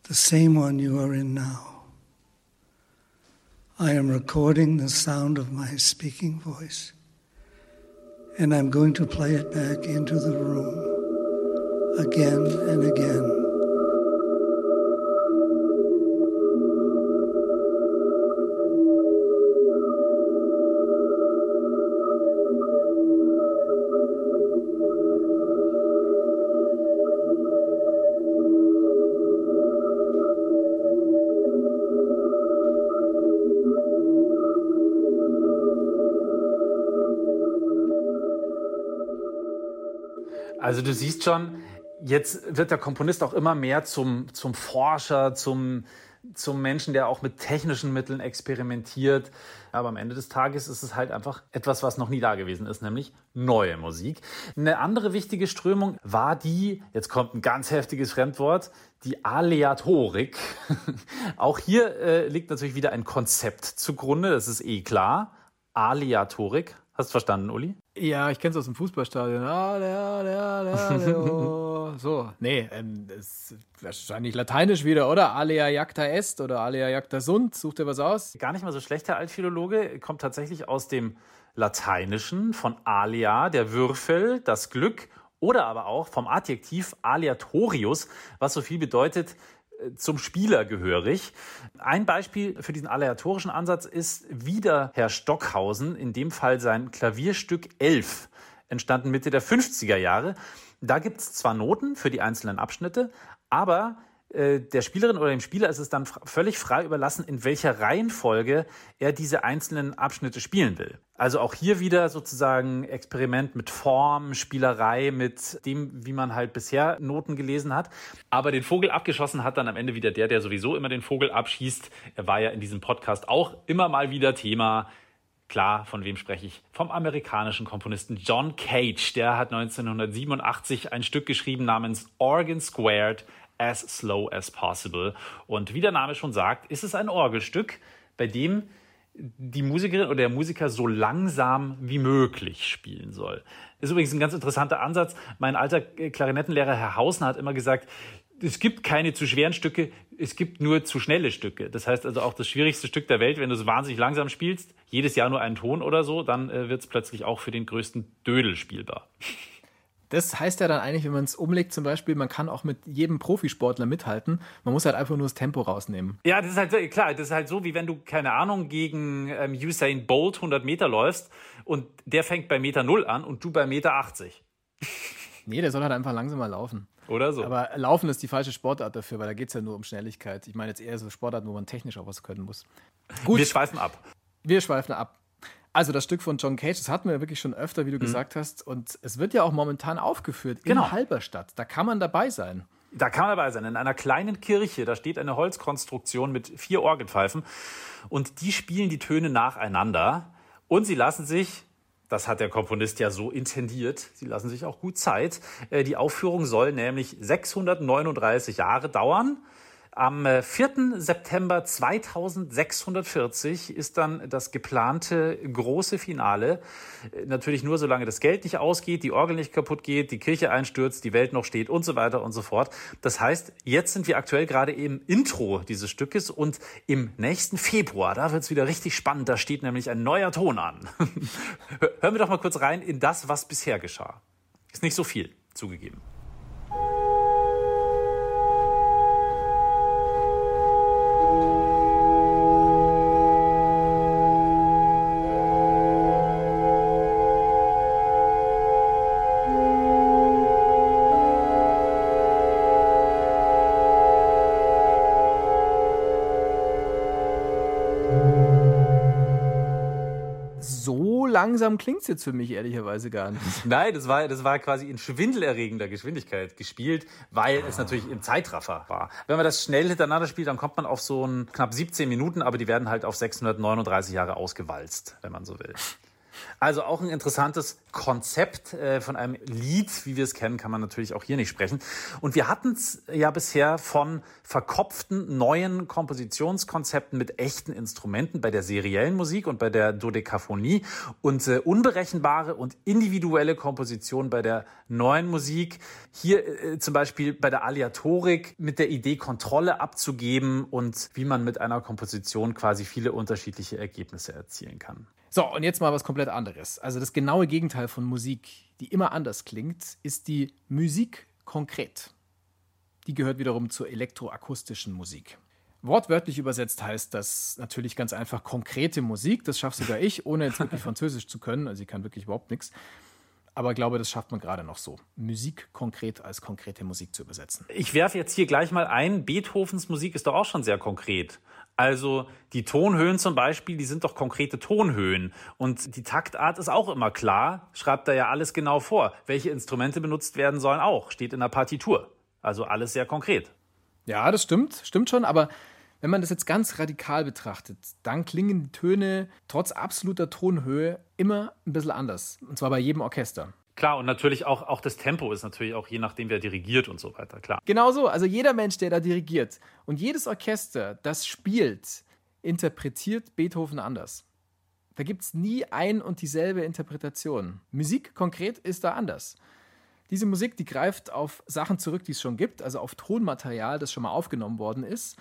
Speaker 5: the same one you are in now. I am recording the sound of my speaking voice, and I'm going to play it back into the room again and again.
Speaker 2: Also du siehst schon, jetzt wird der Komponist auch immer mehr zum, zum Forscher, zum, zum Menschen, der auch mit technischen Mitteln experimentiert. Aber am Ende des Tages ist es halt einfach etwas, was noch nie da gewesen ist, nämlich neue Musik. Eine andere wichtige Strömung war die, jetzt kommt ein ganz heftiges Fremdwort, die Aleatorik. auch hier äh, liegt natürlich wieder ein Konzept zugrunde, das ist eh klar. Aleatorik. Hast du verstanden, Uli?
Speaker 1: Ja, ich kenne es aus dem Fußballstadion. Ale, ale, ale, ale, oh. So, nee, ähm, das ist wahrscheinlich lateinisch wieder, oder? Alea jacta est oder alea jacta sunt. Such dir was aus.
Speaker 2: Gar nicht mal so schlecht, Herr Altphilologe. Kommt tatsächlich aus dem Lateinischen von alea, der Würfel, das Glück, oder aber auch vom Adjektiv aleatorius, was so viel bedeutet zum Spieler gehörig. Ein Beispiel für diesen aleatorischen Ansatz ist wieder Herr Stockhausen, in dem Fall sein Klavierstück 11, entstanden Mitte der 50er Jahre. Da gibt es zwar Noten für die einzelnen Abschnitte, aber der Spielerin oder dem Spieler ist es dann völlig frei überlassen, in welcher Reihenfolge er diese einzelnen Abschnitte spielen will. Also auch hier wieder sozusagen Experiment mit Form, Spielerei, mit dem, wie man halt bisher Noten gelesen hat. Aber den Vogel abgeschossen hat dann am Ende wieder der, der sowieso immer den Vogel abschießt. Er war ja in diesem Podcast auch immer mal wieder Thema. Klar, von wem spreche ich? Vom amerikanischen Komponisten John Cage. Der hat 1987 ein Stück geschrieben namens Organ Squared as slow as possible. Und wie der Name schon sagt, ist es ein Orgelstück, bei dem die Musikerin oder der Musiker so langsam wie möglich spielen soll. Ist übrigens ein ganz interessanter Ansatz. Mein alter Klarinettenlehrer Herr Hausner hat immer gesagt, es gibt keine zu schweren Stücke, es gibt nur zu schnelle Stücke. Das heißt also auch das schwierigste Stück der Welt, wenn du es wahnsinnig langsam spielst, jedes Jahr nur einen Ton oder so, dann äh, wird es plötzlich auch für den größten Dödel spielbar.
Speaker 1: Das heißt ja dann eigentlich, wenn man es umlegt, zum Beispiel, man kann auch mit jedem Profisportler mithalten. Man muss halt einfach nur das Tempo rausnehmen.
Speaker 2: Ja, das ist halt so, klar, das ist halt so, wie wenn du, keine Ahnung, gegen ähm, Usain Bolt 100 Meter läufst und der fängt bei Meter Null an und du bei Meter 80.
Speaker 1: Nee, der soll halt einfach langsamer laufen.
Speaker 2: Oder so.
Speaker 1: Aber Laufen ist die falsche Sportart dafür, weil da geht es ja nur um Schnelligkeit. Ich meine jetzt eher so Sportarten, wo man technisch auch was können muss.
Speaker 2: Gut. Wir schweifen ab.
Speaker 1: Wir schweifen ab. Also das Stück von John Cage, das hatten wir wirklich schon öfter, wie du mhm. gesagt hast. Und es wird ja auch momentan aufgeführt
Speaker 2: genau.
Speaker 1: in Halberstadt. Da kann man dabei sein.
Speaker 2: Da kann man dabei sein. In einer kleinen Kirche, da steht eine Holzkonstruktion mit vier Orgelpfeifen. Und die spielen die Töne nacheinander. Und sie lassen sich, das hat der Komponist ja so intendiert, sie lassen sich auch gut Zeit. Äh, die Aufführung soll nämlich 639 Jahre dauern. Am äh, 4. September 2640 ist dann das geplante große Finale. Äh, Natürlich nur, solange das Geld nicht ausgeht, die Orgel nicht kaputt geht, die Kirche einstürzt, die Welt noch steht und so weiter und so fort. Das heißt, jetzt sind wir aktuell gerade im Intro dieses Stückes und im nächsten Februar, da wird es wieder richtig spannend, da steht nämlich ein neuer Ton an. Hören wir doch mal kurz rein in das, was bisher geschah. Ist nicht so viel, zugegeben.
Speaker 1: Langsam klingt es jetzt für mich ehrlicherweise gar nicht.
Speaker 2: Nein, das war, das war quasi in schwindelerregender Geschwindigkeit gespielt, weil es natürlich im Zeitraffer war. Wenn man das schnell hintereinander spielt, dann kommt man auf so ein knapp 17 Minuten, aber die werden halt auf 639 Jahre ausgewalzt, wenn man so will. Also auch ein interessantes Konzept äh, von einem Lied, wie wir es kennen, kann man natürlich auch hier nicht sprechen. Und wir hatten es ja bisher von verkopften neuen Kompositionskonzepten mit echten Instrumenten bei der seriellen Musik und bei der Dodekaphonie und äh, unberechenbare und individuelle Komposition bei der neuen Musik. Hier äh, zum Beispiel bei der Aleatorik mit der Idee, Kontrolle abzugeben und wie man mit einer Komposition quasi viele unterschiedliche Ergebnisse erzielen kann.
Speaker 1: So, und jetzt mal was komplett anderes. Also das genaue Gegenteil von Musik, die immer anders klingt, ist die Musik konkret. Die gehört wiederum zur elektroakustischen Musik. Wortwörtlich übersetzt heißt das natürlich ganz einfach konkrete Musik. Das schafft sogar ich, ohne jetzt wirklich Französisch zu können. Also ich kann wirklich überhaupt nichts. Aber ich glaube, das schafft man gerade noch so. Musik konkret als konkrete Musik zu übersetzen.
Speaker 2: Ich werfe jetzt hier gleich mal ein, Beethovens Musik ist doch auch schon sehr konkret. Also die Tonhöhen zum Beispiel, die sind doch konkrete Tonhöhen. Und die Taktart ist auch immer klar, schreibt da ja alles genau vor. Welche Instrumente benutzt werden sollen auch, steht in der Partitur. Also alles sehr konkret.
Speaker 1: Ja, das stimmt, stimmt schon, aber wenn man das jetzt ganz radikal betrachtet, dann klingen die Töne trotz absoluter Tonhöhe immer ein bisschen anders. Und zwar bei jedem Orchester.
Speaker 2: Klar, und natürlich auch, auch das Tempo ist natürlich auch je nachdem, wer dirigiert und so weiter, klar.
Speaker 1: Genau so, also jeder Mensch, der da dirigiert und jedes Orchester, das spielt, interpretiert Beethoven anders. Da gibt es nie ein und dieselbe Interpretation. Musik konkret ist da anders. Diese Musik, die greift auf Sachen zurück, die es schon gibt, also auf Tonmaterial, das schon mal aufgenommen worden ist.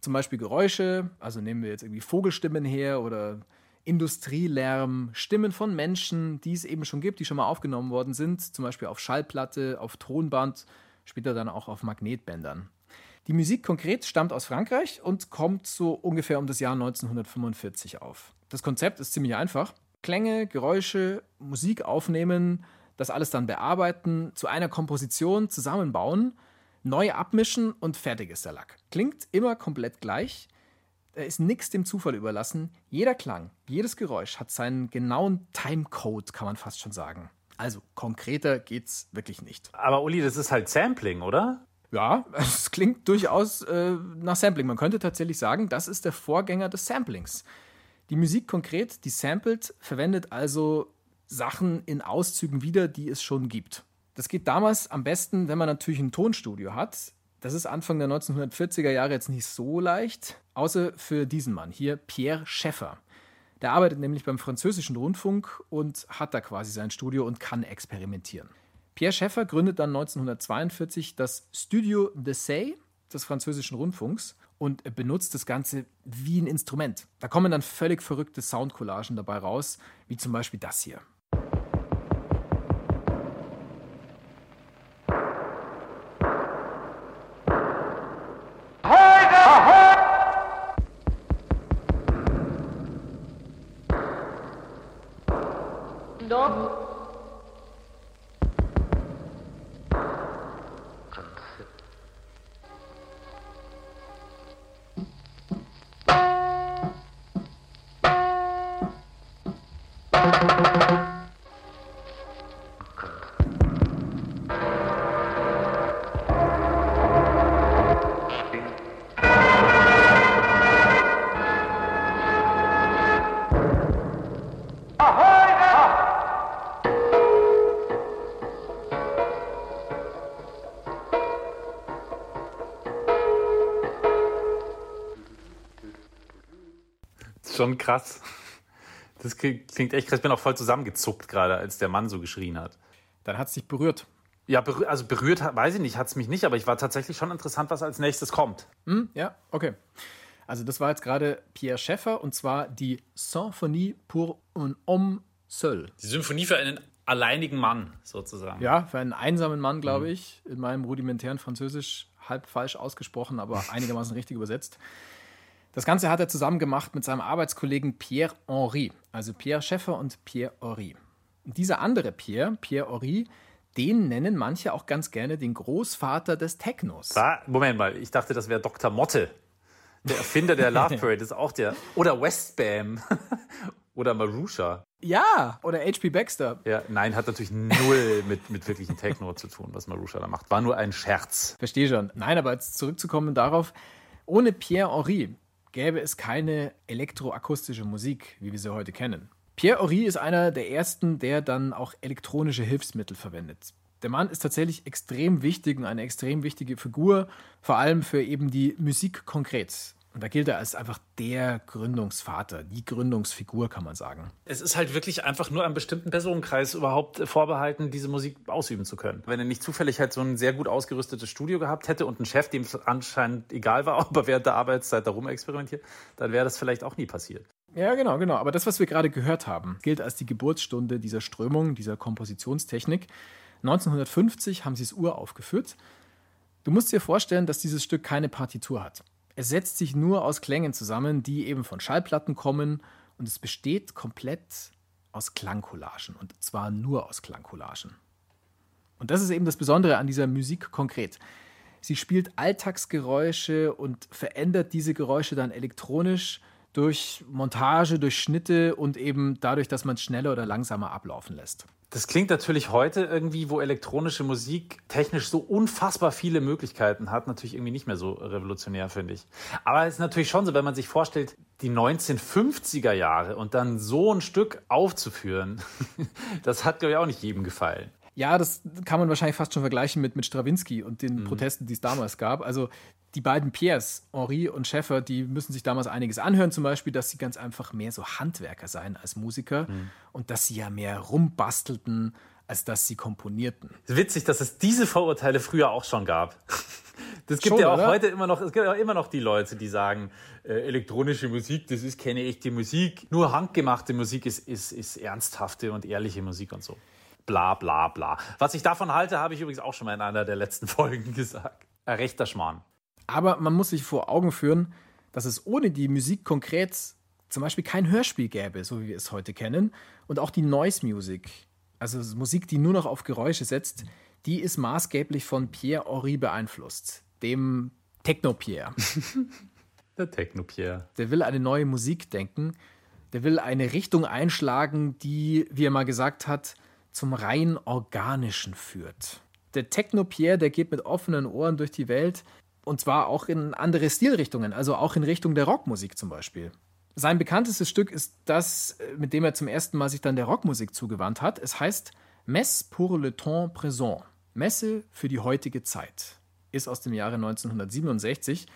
Speaker 1: Zum Beispiel Geräusche, also nehmen wir jetzt irgendwie Vogelstimmen her oder Industrielärm, Stimmen von Menschen, die es eben schon gibt, die schon mal aufgenommen worden sind, zum Beispiel auf Schallplatte, auf Tonband, später dann auch auf Magnetbändern. Die Musik konkret stammt aus Frankreich und kommt so ungefähr um das Jahr 1945 auf. Das Konzept ist ziemlich einfach. Klänge, Geräusche, Musik aufnehmen, das alles dann bearbeiten, zu einer Komposition zusammenbauen, neu abmischen und fertig ist der Lack. Klingt immer komplett gleich. Da ist nichts dem Zufall überlassen. Jeder Klang, jedes Geräusch hat seinen genauen Timecode, kann man fast schon sagen. Also konkreter geht's wirklich nicht.
Speaker 2: Aber Uli, das ist halt Sampling, oder?
Speaker 1: Ja, es klingt durchaus äh, nach Sampling. Man könnte tatsächlich sagen, das ist der Vorgänger des Samplings. Die Musik konkret, die samplet, verwendet also Sachen in Auszügen wieder, die es schon gibt. Das geht damals am besten, wenn man natürlich ein Tonstudio hat. Das ist Anfang der 1940er Jahre jetzt nicht so leicht, außer für diesen Mann hier, Pierre Schäffer. Der arbeitet nämlich beim französischen Rundfunk und hat da quasi sein Studio und kann experimentieren. Pierre Schäffer gründet dann 1942 das Studio d'Essai des französischen Rundfunks und benutzt das Ganze wie ein Instrument. Da kommen dann völlig verrückte Soundcollagen dabei raus, wie zum Beispiel das hier.
Speaker 2: Schon krass. Das klingt echt krass. Ich bin auch voll zusammengezuckt gerade, als der Mann so geschrien hat.
Speaker 1: Dann hat es dich berührt.
Speaker 2: Ja, berührt, also berührt, weiß ich nicht, hat es mich nicht, aber ich war tatsächlich schon interessant, was als nächstes kommt.
Speaker 1: Hm, ja, okay. Also das war jetzt gerade Pierre Schäffer und zwar die Symphonie pour un homme seul.
Speaker 2: Die Symphonie für einen alleinigen Mann sozusagen.
Speaker 1: Ja, für einen einsamen Mann, glaube ich, in meinem rudimentären Französisch halb falsch ausgesprochen, aber einigermaßen richtig übersetzt. Das Ganze hat er zusammen gemacht mit seinem Arbeitskollegen Pierre Henry, also Pierre Schäffer und Pierre Henry. Und dieser andere Pierre, Pierre Henry, den nennen manche auch ganz gerne den Großvater des Technos.
Speaker 2: Ah, Moment mal, ich dachte, das wäre Dr. Motte. Der Erfinder der Love Parade ist auch der. Oder Westbam. Oder Marusha.
Speaker 1: Ja, oder H.P. Baxter.
Speaker 2: Ja, nein, hat natürlich null mit, mit wirklichen Techno zu tun, was Marusha da macht. War nur ein Scherz.
Speaker 1: Verstehe schon. Nein, aber jetzt zurückzukommen darauf, ohne Pierre Henry gäbe es keine elektroakustische Musik, wie wir sie heute kennen. Pierre Horry ist einer der ersten, der dann auch elektronische Hilfsmittel verwendet. Der Mann ist tatsächlich extrem wichtig und eine extrem wichtige Figur, vor allem für eben die Musik konkret. Und da gilt er als einfach der Gründungsvater, die Gründungsfigur, kann man sagen.
Speaker 2: Es ist halt wirklich einfach nur einem bestimmten Personenkreis überhaupt vorbehalten, diese Musik ausüben zu können. Wenn er nicht zufällig halt so ein sehr gut ausgerüstetes Studio gehabt hätte und einen Chef, dem es anscheinend egal war, ob er während der Arbeitszeit da rumexperimentiert, dann wäre das vielleicht auch nie passiert.
Speaker 1: Ja, genau, genau. Aber das, was wir gerade gehört haben, gilt als die Geburtsstunde dieser Strömung, dieser Kompositionstechnik. 1950 haben sie es uraufgeführt. Du musst dir vorstellen, dass dieses Stück keine Partitur hat. Es setzt sich nur aus Klängen zusammen, die eben von Schallplatten kommen und es besteht komplett aus Klangcollagen und zwar nur aus Klangcollagen. Und das ist eben das Besondere an dieser Musik konkret. Sie spielt Alltagsgeräusche und verändert diese Geräusche dann elektronisch durch Montage, durch Schnitte und eben dadurch, dass man es schneller oder langsamer ablaufen lässt.
Speaker 2: Das klingt natürlich heute irgendwie, wo elektronische Musik technisch so unfassbar viele Möglichkeiten hat, natürlich irgendwie nicht mehr so revolutionär, finde ich. Aber es ist natürlich schon so, wenn man sich vorstellt, die 1950er Jahre und dann so ein Stück aufzuführen, das hat, glaube ich, auch nicht jedem gefallen.
Speaker 1: Ja, das kann man wahrscheinlich fast schon vergleichen mit, mit Stravinsky und den mhm. Protesten, die es damals gab. Also die beiden Pierres, Henri und Schäffer, die müssen sich damals einiges anhören, zum Beispiel, dass sie ganz einfach mehr so Handwerker seien als Musiker mhm. und dass sie ja mehr rumbastelten, als dass sie komponierten.
Speaker 2: Witzig, dass es diese Vorurteile früher auch schon gab. Das gibt schon, ja auch oder? heute immer noch, es gibt ja immer noch die Leute, die sagen, äh, elektronische Musik, das ist keine echte Musik. Nur handgemachte Musik ist, ist, ist ernsthafte und ehrliche Musik und so. Bla bla bla. Was ich davon halte, habe ich übrigens auch schon mal in einer der letzten Folgen gesagt. Ein rechter Schmarrn.
Speaker 1: Aber man muss sich vor Augen führen, dass es ohne die Musik konkret zum Beispiel kein Hörspiel gäbe, so wie wir es heute kennen. Und auch die Noise Music, also Musik, die nur noch auf Geräusche setzt, die ist maßgeblich von Pierre Horry beeinflusst, dem Techno-Pierre.
Speaker 2: Der Techno-Pierre.
Speaker 1: Der will eine neue Musik denken. Der will eine Richtung einschlagen, die, wie er mal gesagt hat, zum rein Organischen führt. Der Techno-Pierre, der geht mit offenen Ohren durch die Welt, und zwar auch in andere Stilrichtungen, also auch in Richtung der Rockmusik zum Beispiel. Sein bekanntestes Stück ist das, äh, mit dem er zum ersten Mal sich dann der Rockmusik zugewandt hat. Es heißt Messe pour le temps présent. Messe für die heutige Zeit. Ist aus dem Jahre 1967.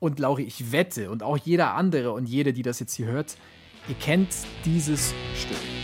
Speaker 1: Und Lauri, ich wette, und auch jeder andere und jede, die das jetzt hier hört, ihr kennt dieses Stück.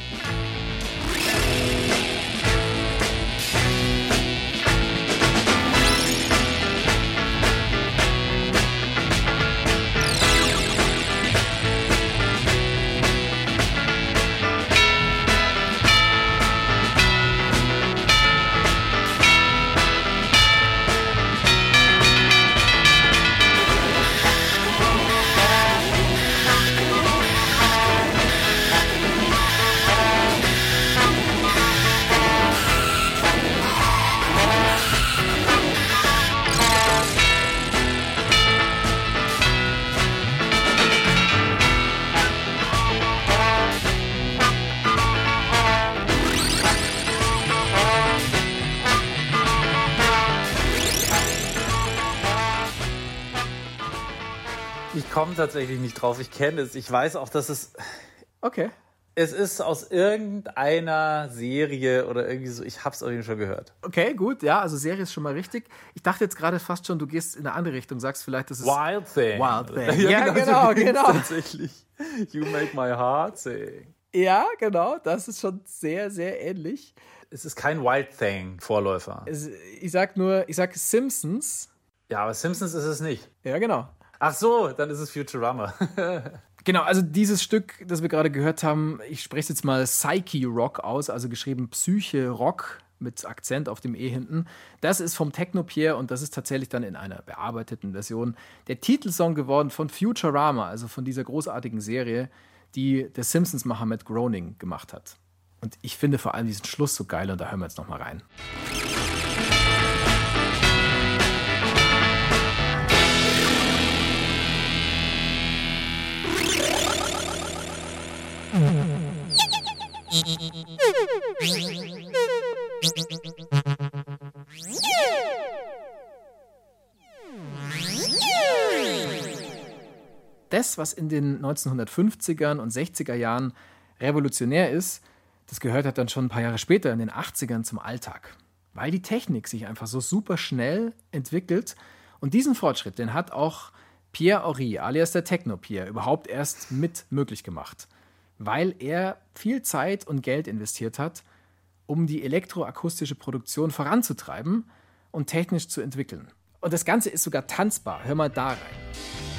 Speaker 2: Tatsächlich nicht drauf. Ich kenne es. Ich weiß auch, dass es.
Speaker 1: Okay.
Speaker 2: Es ist aus irgendeiner Serie oder irgendwie so. Ich hab's irgendwie schon gehört.
Speaker 1: Okay, gut, ja, also Serie ist schon mal richtig. Ich dachte jetzt gerade fast schon, du gehst in eine andere Richtung, sagst vielleicht, das ist
Speaker 2: Wild Thing.
Speaker 1: Wild Thing.
Speaker 2: Ja,
Speaker 1: Ja,
Speaker 2: genau,
Speaker 1: genau, genau.
Speaker 2: Tatsächlich. You make my heart sing.
Speaker 1: Ja, genau, das ist schon sehr, sehr ähnlich.
Speaker 2: Es ist kein Wild Thing Vorläufer.
Speaker 1: Es- Ich sag nur, ich sag Simpsons.
Speaker 2: Ja, aber Simpsons ist es nicht.
Speaker 1: Ja, genau.
Speaker 2: Ach so, dann ist es Futurama.
Speaker 1: Genau, also dieses Stück, das wir gerade gehört haben, ich spreche es jetzt mal Psyche Rock aus, also geschrieben Psyche Rock mit Akzent auf dem E hinten. Das ist vom Technopier und das ist tatsächlich dann in einer bearbeiteten Version der Titelsong geworden von Futurama, also von dieser großartigen Serie, die der Simpsons-Macher Matt Groening gemacht hat. Und ich finde vor allem diesen Schluss so geil und da hören wir jetzt nochmal rein. Das, was in den 1950ern und 60er Jahren revolutionär ist, das gehört halt dann schon ein paar Jahre später, in den 80ern, zum Alltag. Weil die Technik sich einfach so super schnell entwickelt. Und diesen Fortschritt, den hat auch Pierre Horry, alias der Techno-Pierre, überhaupt erst mit möglich gemacht. Weil er viel Zeit und Geld investiert hat, um die elektroakustische Produktion voranzutreiben und technisch zu entwickeln. Und das Ganze ist sogar tanzbar. Hör mal da rein.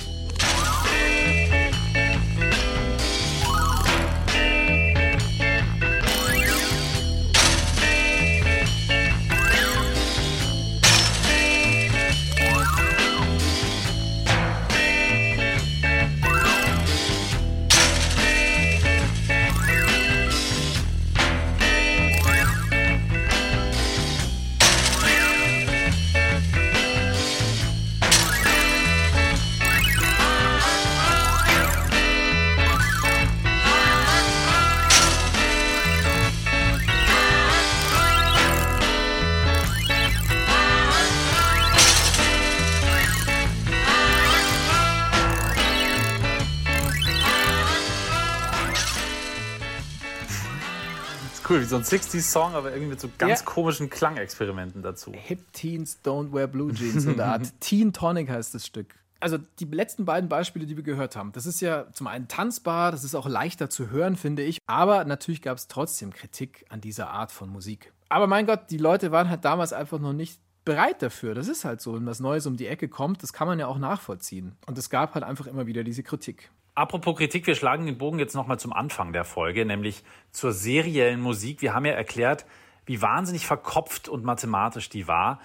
Speaker 2: Cool, wie so ein 60s-Song, aber irgendwie mit so ganz
Speaker 1: Ja.
Speaker 2: komischen Klangexperimenten dazu.
Speaker 1: Hip Teens Don't Wear Blue Jeans in der Art. Teen Tonic heißt das Stück. Also die letzten beiden Beispiele, die wir gehört haben, das ist ja zum einen tanzbar, das ist auch leichter zu hören, finde ich. Aber natürlich gab es trotzdem Kritik an dieser Art von Musik. Aber mein Gott, die Leute waren halt damals einfach noch nicht bereit dafür. Das ist halt so, wenn was Neues um die Ecke kommt, das kann man ja auch nachvollziehen. Und es gab halt einfach immer wieder diese Kritik.
Speaker 2: Apropos Kritik, wir schlagen den Bogen jetzt nochmal zum Anfang der Folge, nämlich zur seriellen Musik. Wir haben ja erklärt, wie wahnsinnig verkopft und mathematisch die war.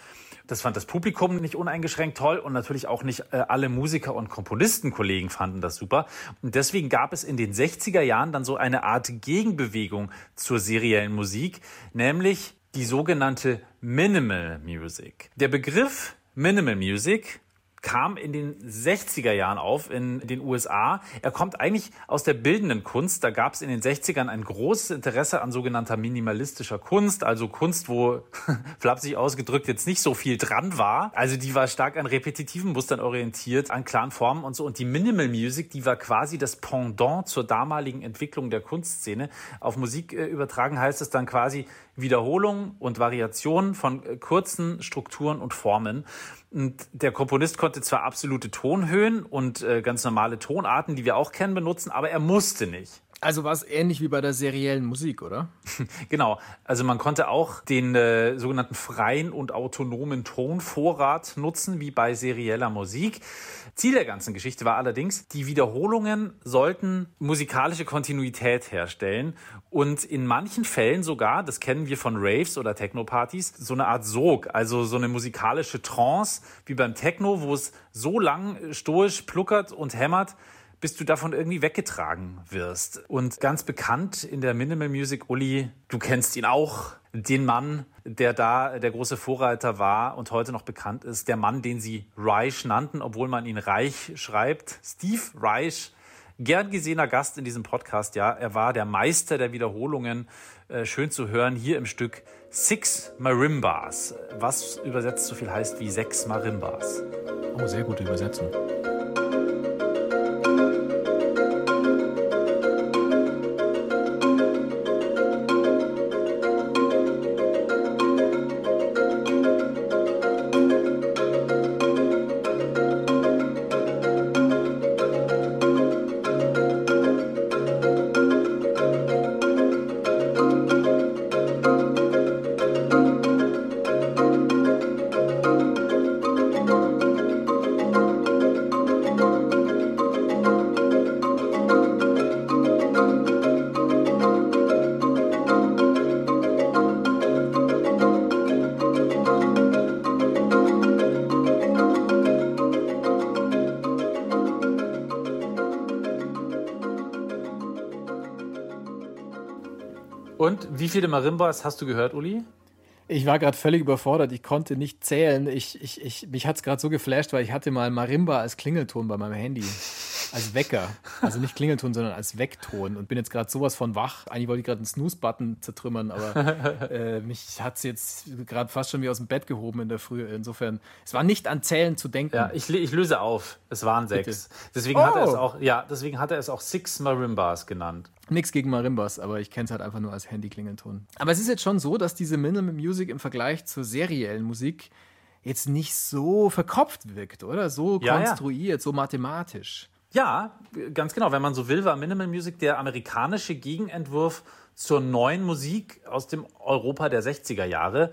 Speaker 2: Das fand das Publikum nicht uneingeschränkt toll und natürlich auch nicht äh, alle Musiker und Komponistenkollegen fanden das super. Und deswegen gab es in den 60er Jahren dann so eine Art Gegenbewegung zur seriellen Musik, nämlich die sogenannte Minimal Music. Der Begriff Minimal Music kam in den 60er Jahren auf in den USA. Er kommt eigentlich aus der bildenden Kunst. Da gab es in den 60ern ein großes Interesse an sogenannter minimalistischer Kunst, also Kunst, wo flapsig ausgedrückt jetzt nicht so viel dran war. Also die war stark an repetitiven Mustern orientiert, an klaren Formen und so. Und die Minimal Music, die war quasi das Pendant zur damaligen Entwicklung der Kunstszene. Auf Musik äh, übertragen heißt es dann quasi Wiederholung und Variation von äh, kurzen Strukturen und Formen. Und der Komponist konnte zwar absolute Tonhöhen und äh, ganz normale Tonarten, die wir auch kennen, benutzen, aber er musste nicht.
Speaker 1: Also war es ähnlich wie bei der seriellen Musik, oder?
Speaker 2: Genau, also man konnte auch den äh, sogenannten freien und autonomen Tonvorrat nutzen, wie bei serieller Musik. Ziel der ganzen Geschichte war allerdings, die Wiederholungen sollten musikalische Kontinuität herstellen und in manchen Fällen sogar, das kennen wir von Raves oder Techno-Partys, so eine Art Sog, also so eine musikalische Trance wie beim Techno, wo es so lang stoisch pluckert und hämmert, bis du davon irgendwie weggetragen wirst. Und ganz bekannt in der Minimal Music, Uli, du kennst ihn auch, den Mann, der da der große Vorreiter war und heute noch bekannt ist, der Mann, den sie Reich nannten, obwohl man ihn Reich schreibt, Steve Reich. Gern gesehener Gast in diesem Podcast, ja. Er war der Meister der Wiederholungen. Äh, schön zu hören hier im Stück Six Marimbas, was übersetzt so viel heißt wie sechs Marimbas.
Speaker 1: Oh, sehr gute Übersetzung.
Speaker 2: Viele Marimbas hast du gehört, Uli?
Speaker 1: Ich war gerade völlig überfordert. Ich konnte nicht zählen. Ich, ich, ich, mich hat es gerade so geflasht, weil ich hatte mal Marimba als Klingelton bei meinem Handy. Als Wecker. Also nicht Klingelton, sondern als Weckton. Und bin jetzt gerade sowas von wach. Eigentlich wollte ich gerade einen Snooze-Button zertrümmern, aber äh, mich hat es jetzt gerade fast schon wie aus dem Bett gehoben in der Früh. Insofern, es war nicht an Zählen zu denken.
Speaker 2: Ja, ich, ich löse auf. Es waren sechs. Deswegen
Speaker 1: Oh.
Speaker 2: hat er es auch, ja, deswegen hat er es auch Six Marimbas genannt.
Speaker 1: Nichts gegen Marimbas, aber ich kenne es halt einfach nur als Handy-Klingelton. Aber es ist jetzt schon so, dass diese Minimal Music im Vergleich zur seriellen Musik jetzt nicht so verkopft wirkt, oder? So
Speaker 2: Ja, ja.
Speaker 1: konstruiert, so mathematisch.
Speaker 2: Ja, ganz genau. Wenn man so will, war Minimal Music der amerikanische Gegenentwurf zur neuen Musik aus dem Europa der 60er Jahre.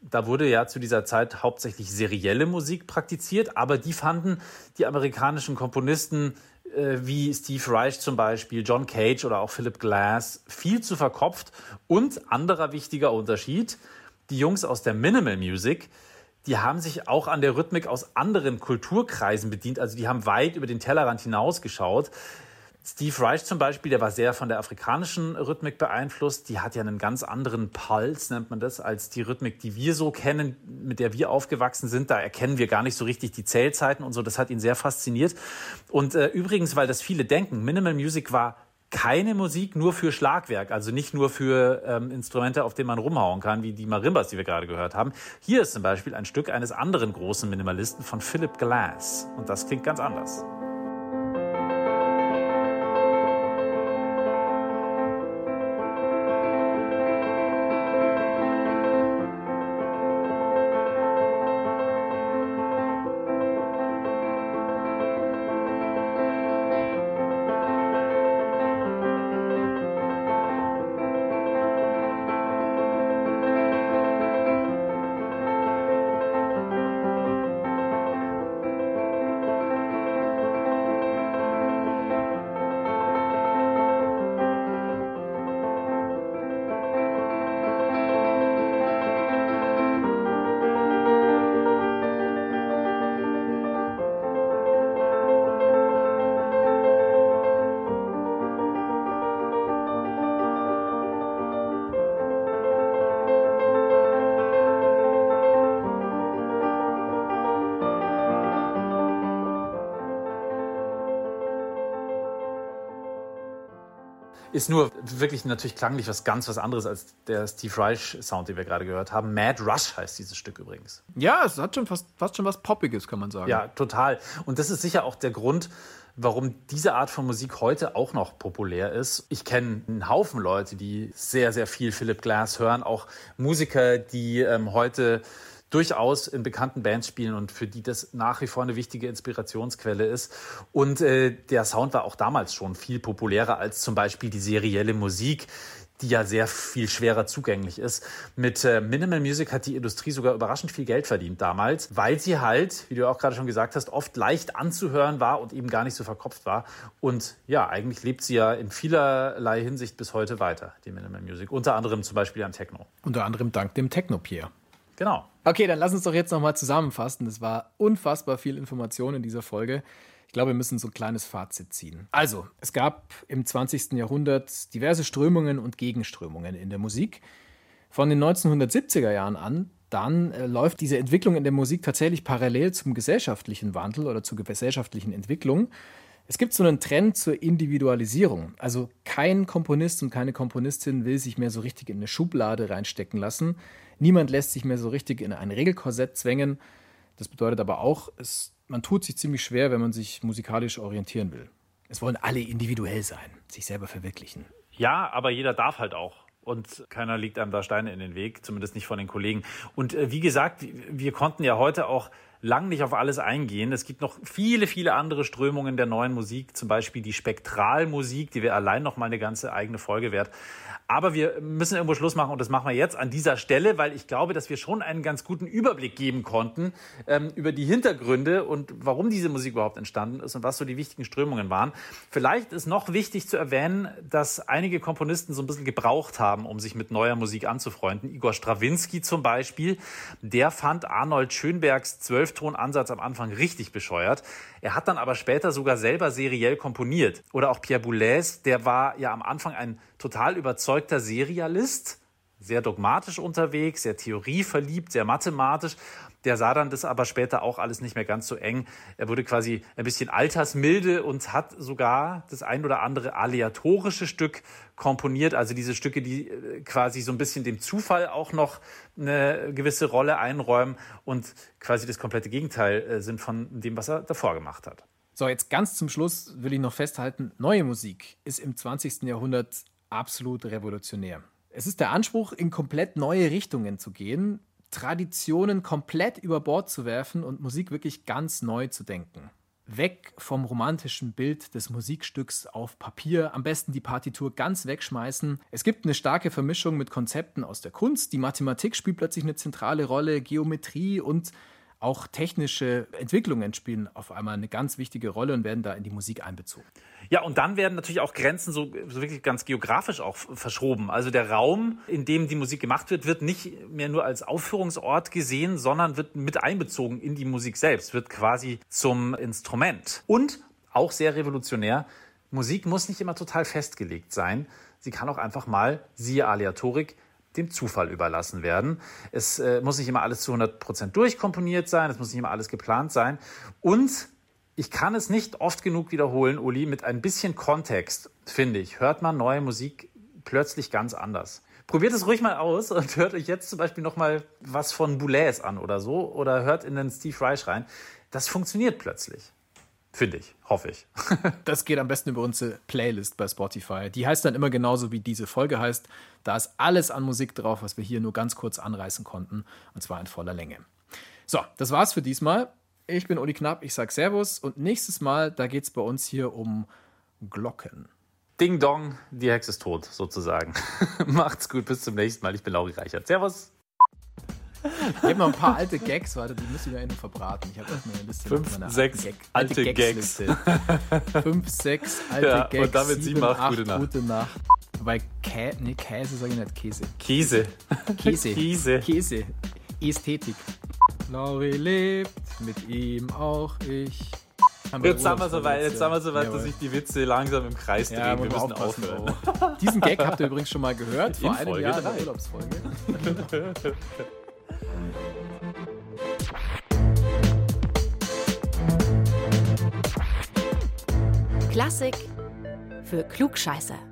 Speaker 2: Da wurde ja zu dieser Zeit hauptsächlich serielle Musik praktiziert, aber die fanden die amerikanischen Komponisten äh, wie Steve Reich zum Beispiel, John Cage oder auch Philip Glass viel zu verkopft. Und anderer wichtiger Unterschied, die Jungs aus der Minimal Music, die haben sich auch an der Rhythmik aus anderen Kulturkreisen bedient. Also die haben weit über den Tellerrand hinausgeschaut. Steve Reich zum Beispiel, der war sehr von der afrikanischen Rhythmik beeinflusst. Die hat ja einen ganz anderen Puls, nennt man das, als die Rhythmik, die wir so kennen, mit der wir aufgewachsen sind. Da erkennen wir gar nicht so richtig die Zählzeiten und so. Das hat ihn sehr fasziniert. Und äh, übrigens, weil das viele denken, Minimal Music war keine Musik nur für Schlagwerk, also nicht nur für ähm, Instrumente, auf denen man rumhauen kann, wie die Marimbas, die wir gerade gehört haben. Hier ist zum Beispiel ein Stück eines anderen großen Minimalisten von Philip Glass. Und das klingt ganz anders. Ist nur wirklich natürlich klanglich was ganz was anderes als der Steve Reich Sound, den wir gerade gehört haben. Mad Rush heißt dieses Stück übrigens.
Speaker 1: Ja, es hat schon fast, fast schon was Poppiges, kann man sagen.
Speaker 2: Ja, total. Und das ist sicher auch der Grund, warum diese Art von Musik heute auch noch populär ist. Ich kenne einen Haufen Leute, die sehr, sehr viel Philip Glass hören, auch Musiker, die ähm, heute durchaus in bekannten Bands spielen und für die das nach wie vor eine wichtige Inspirationsquelle ist. Und äh, der Sound war auch damals schon viel populärer als zum Beispiel die serielle Musik die ja sehr viel schwerer zugänglich ist. Mit äh, Minimal Music hat die Industrie sogar überraschend viel Geld verdient damals, weil sie halt, wie du auch gerade schon gesagt hast, oft leicht anzuhören war und eben gar nicht so verkopft war. Und ja, eigentlich lebt sie ja in vielerlei Hinsicht bis heute weiter, die Minimal Music. Unter anderem zum Beispiel am Techno.
Speaker 1: Unter anderem dank dem Techno-Pier.
Speaker 2: Genau.
Speaker 1: Okay, dann lass uns doch jetzt nochmal zusammenfassen. Es war unfassbar viel Information in dieser Folge. Ich glaube, wir müssen so ein kleines Fazit ziehen. Also, es gab im 20. Jahrhundert diverse Strömungen und Gegenströmungen in der Musik. Von den 1970er Jahren an, dann äh, läuft diese Entwicklung in der Musik tatsächlich parallel zum gesellschaftlichen Wandel oder zur gesellschaftlichen Entwicklung. Es gibt so einen Trend zur Individualisierung. Also kein Komponist und keine Komponistin will sich mehr so richtig in eine Schublade reinstecken lassen. Niemand lässt sich mehr so richtig in ein Regelkorsett zwängen. Das bedeutet aber auch, es, man tut sich ziemlich schwer, wenn man sich musikalisch orientieren will. Es wollen alle individuell sein, sich selber verwirklichen.
Speaker 2: Ja, aber jeder darf halt auch. Und keiner liegt einem da Steine in den Weg, zumindest nicht von den Kollegen. Und äh, wie gesagt, wir konnten ja heute auch lang nicht auf alles eingehen. Es gibt noch viele, viele andere Strömungen der neuen Musik, zum Beispiel die Spektralmusik, die wäre allein noch mal eine ganze eigene Folge wert. Aber wir müssen irgendwo Schluss machen und das machen wir jetzt an dieser Stelle, weil ich glaube, dass wir schon einen ganz guten Überblick geben konnten ähm, über die Hintergründe und warum diese Musik überhaupt entstanden ist und was so die wichtigen Strömungen waren. Vielleicht ist noch wichtig zu erwähnen, dass einige Komponisten so ein bisschen gebraucht haben, um sich mit neuer Musik anzufreunden. Igor Strawinski zum Beispiel, der fand Arnold Schönbergs Zwölftonansatz am Anfang richtig bescheuert. Er hat dann aber später sogar selber seriell komponiert. Oder auch Pierre Boulez, der war ja am Anfang ein total überzeugter Serialist sehr dogmatisch unterwegs, sehr theorieverliebt, sehr mathematisch. Der sah dann das aber später auch alles nicht mehr ganz so eng. Er wurde quasi ein bisschen altersmilde und hat sogar das ein oder andere aleatorische Stück komponiert. Also diese Stücke, die äh, quasi so ein bisschen dem Zufall auch noch eine gewisse Rolle einräumen und quasi das komplette Gegenteil äh, sind von dem, was er davor gemacht hat.
Speaker 1: So, jetzt ganz zum Schluss will ich noch festhalten, neue Musik ist im 20. Jahrhundert absolut revolutionär. Es ist der Anspruch, in komplett neue Richtungen zu gehen, Traditionen komplett über Bord zu werfen und Musik wirklich ganz neu zu denken. Weg vom romantischen Bild des Musikstücks auf Papier, am besten die Partitur ganz wegschmeißen. Es gibt eine starke Vermischung mit Konzepten aus der Kunst. Die Mathematik spielt plötzlich eine zentrale Rolle, Geometrie und auch technische Entwicklungen spielen auf einmal eine ganz wichtige Rolle und werden da in die Musik einbezogen.
Speaker 2: Ja, und dann werden natürlich auch Grenzen so, so wirklich ganz geografisch auch verschoben. Also der Raum, in dem die Musik gemacht wird, wird nicht mehr nur als Aufführungsort gesehen, sondern wird mit einbezogen in die Musik selbst, wird quasi zum Instrument. Und auch sehr revolutionär, Musik muss nicht immer total festgelegt sein. Sie kann auch einfach mal, siehe Aleatorik, dem Zufall überlassen werden. Es äh, muss nicht immer alles zu 100 Prozent durchkomponiert sein, es muss nicht immer alles geplant sein. Und ich kann es nicht oft genug wiederholen, Uli, mit ein bisschen Kontext, finde ich, hört man neue Musik plötzlich ganz anders. Probiert es ruhig mal aus und hört euch jetzt zum Beispiel noch mal was von Boulez an oder so oder hört in den Steve Reich rein. Das funktioniert plötzlich. Finde ich, hoffe ich.
Speaker 1: das geht am besten über unsere Playlist bei Spotify. Die heißt dann immer genauso, wie diese Folge heißt. Da ist alles an Musik drauf, was wir hier nur ganz kurz anreißen konnten. Und zwar in voller Länge. So, das war's für diesmal. Ich bin Uli Knapp, ich sag Servus. Und nächstes Mal, da geht's bei uns hier um Glocken.
Speaker 2: Ding Dong, die Hexe ist tot, sozusagen. Macht's gut, bis zum nächsten Mal. Ich bin Lauri Reichert. Servus.
Speaker 1: Ich habe noch ein paar alte Gags, warte, die müssen wir Ende verbraten. Ich habe erstmal eine Liste
Speaker 2: Fünf,
Speaker 1: mit
Speaker 2: sechs Gag, alte, alte Gags.
Speaker 1: Fünf, sechs alte
Speaker 2: ja,
Speaker 1: Gags.
Speaker 2: Und damit sieben, acht,
Speaker 1: acht
Speaker 2: gute Nacht.
Speaker 1: Gute Nacht. Wobei Kä nee, Käse sage ich nicht, Käse.
Speaker 2: Käse.
Speaker 1: Käse.
Speaker 2: Käse.
Speaker 1: Käse. Ästhetik. Lauri lebt, mit ihm auch ich.
Speaker 2: Jetzt haben wir soweit, jetzt haben wir soweit, dass sich die Witze langsam im Kreis drehen.
Speaker 1: Ja,
Speaker 2: wir müssen aufhören.
Speaker 1: Oh. Diesen Gag habt ihr übrigens schon mal gehört vor
Speaker 2: In
Speaker 1: einem
Speaker 2: Folge
Speaker 1: Jahr in der Urlaubsfolge.
Speaker 3: Klassik für Klugscheißer.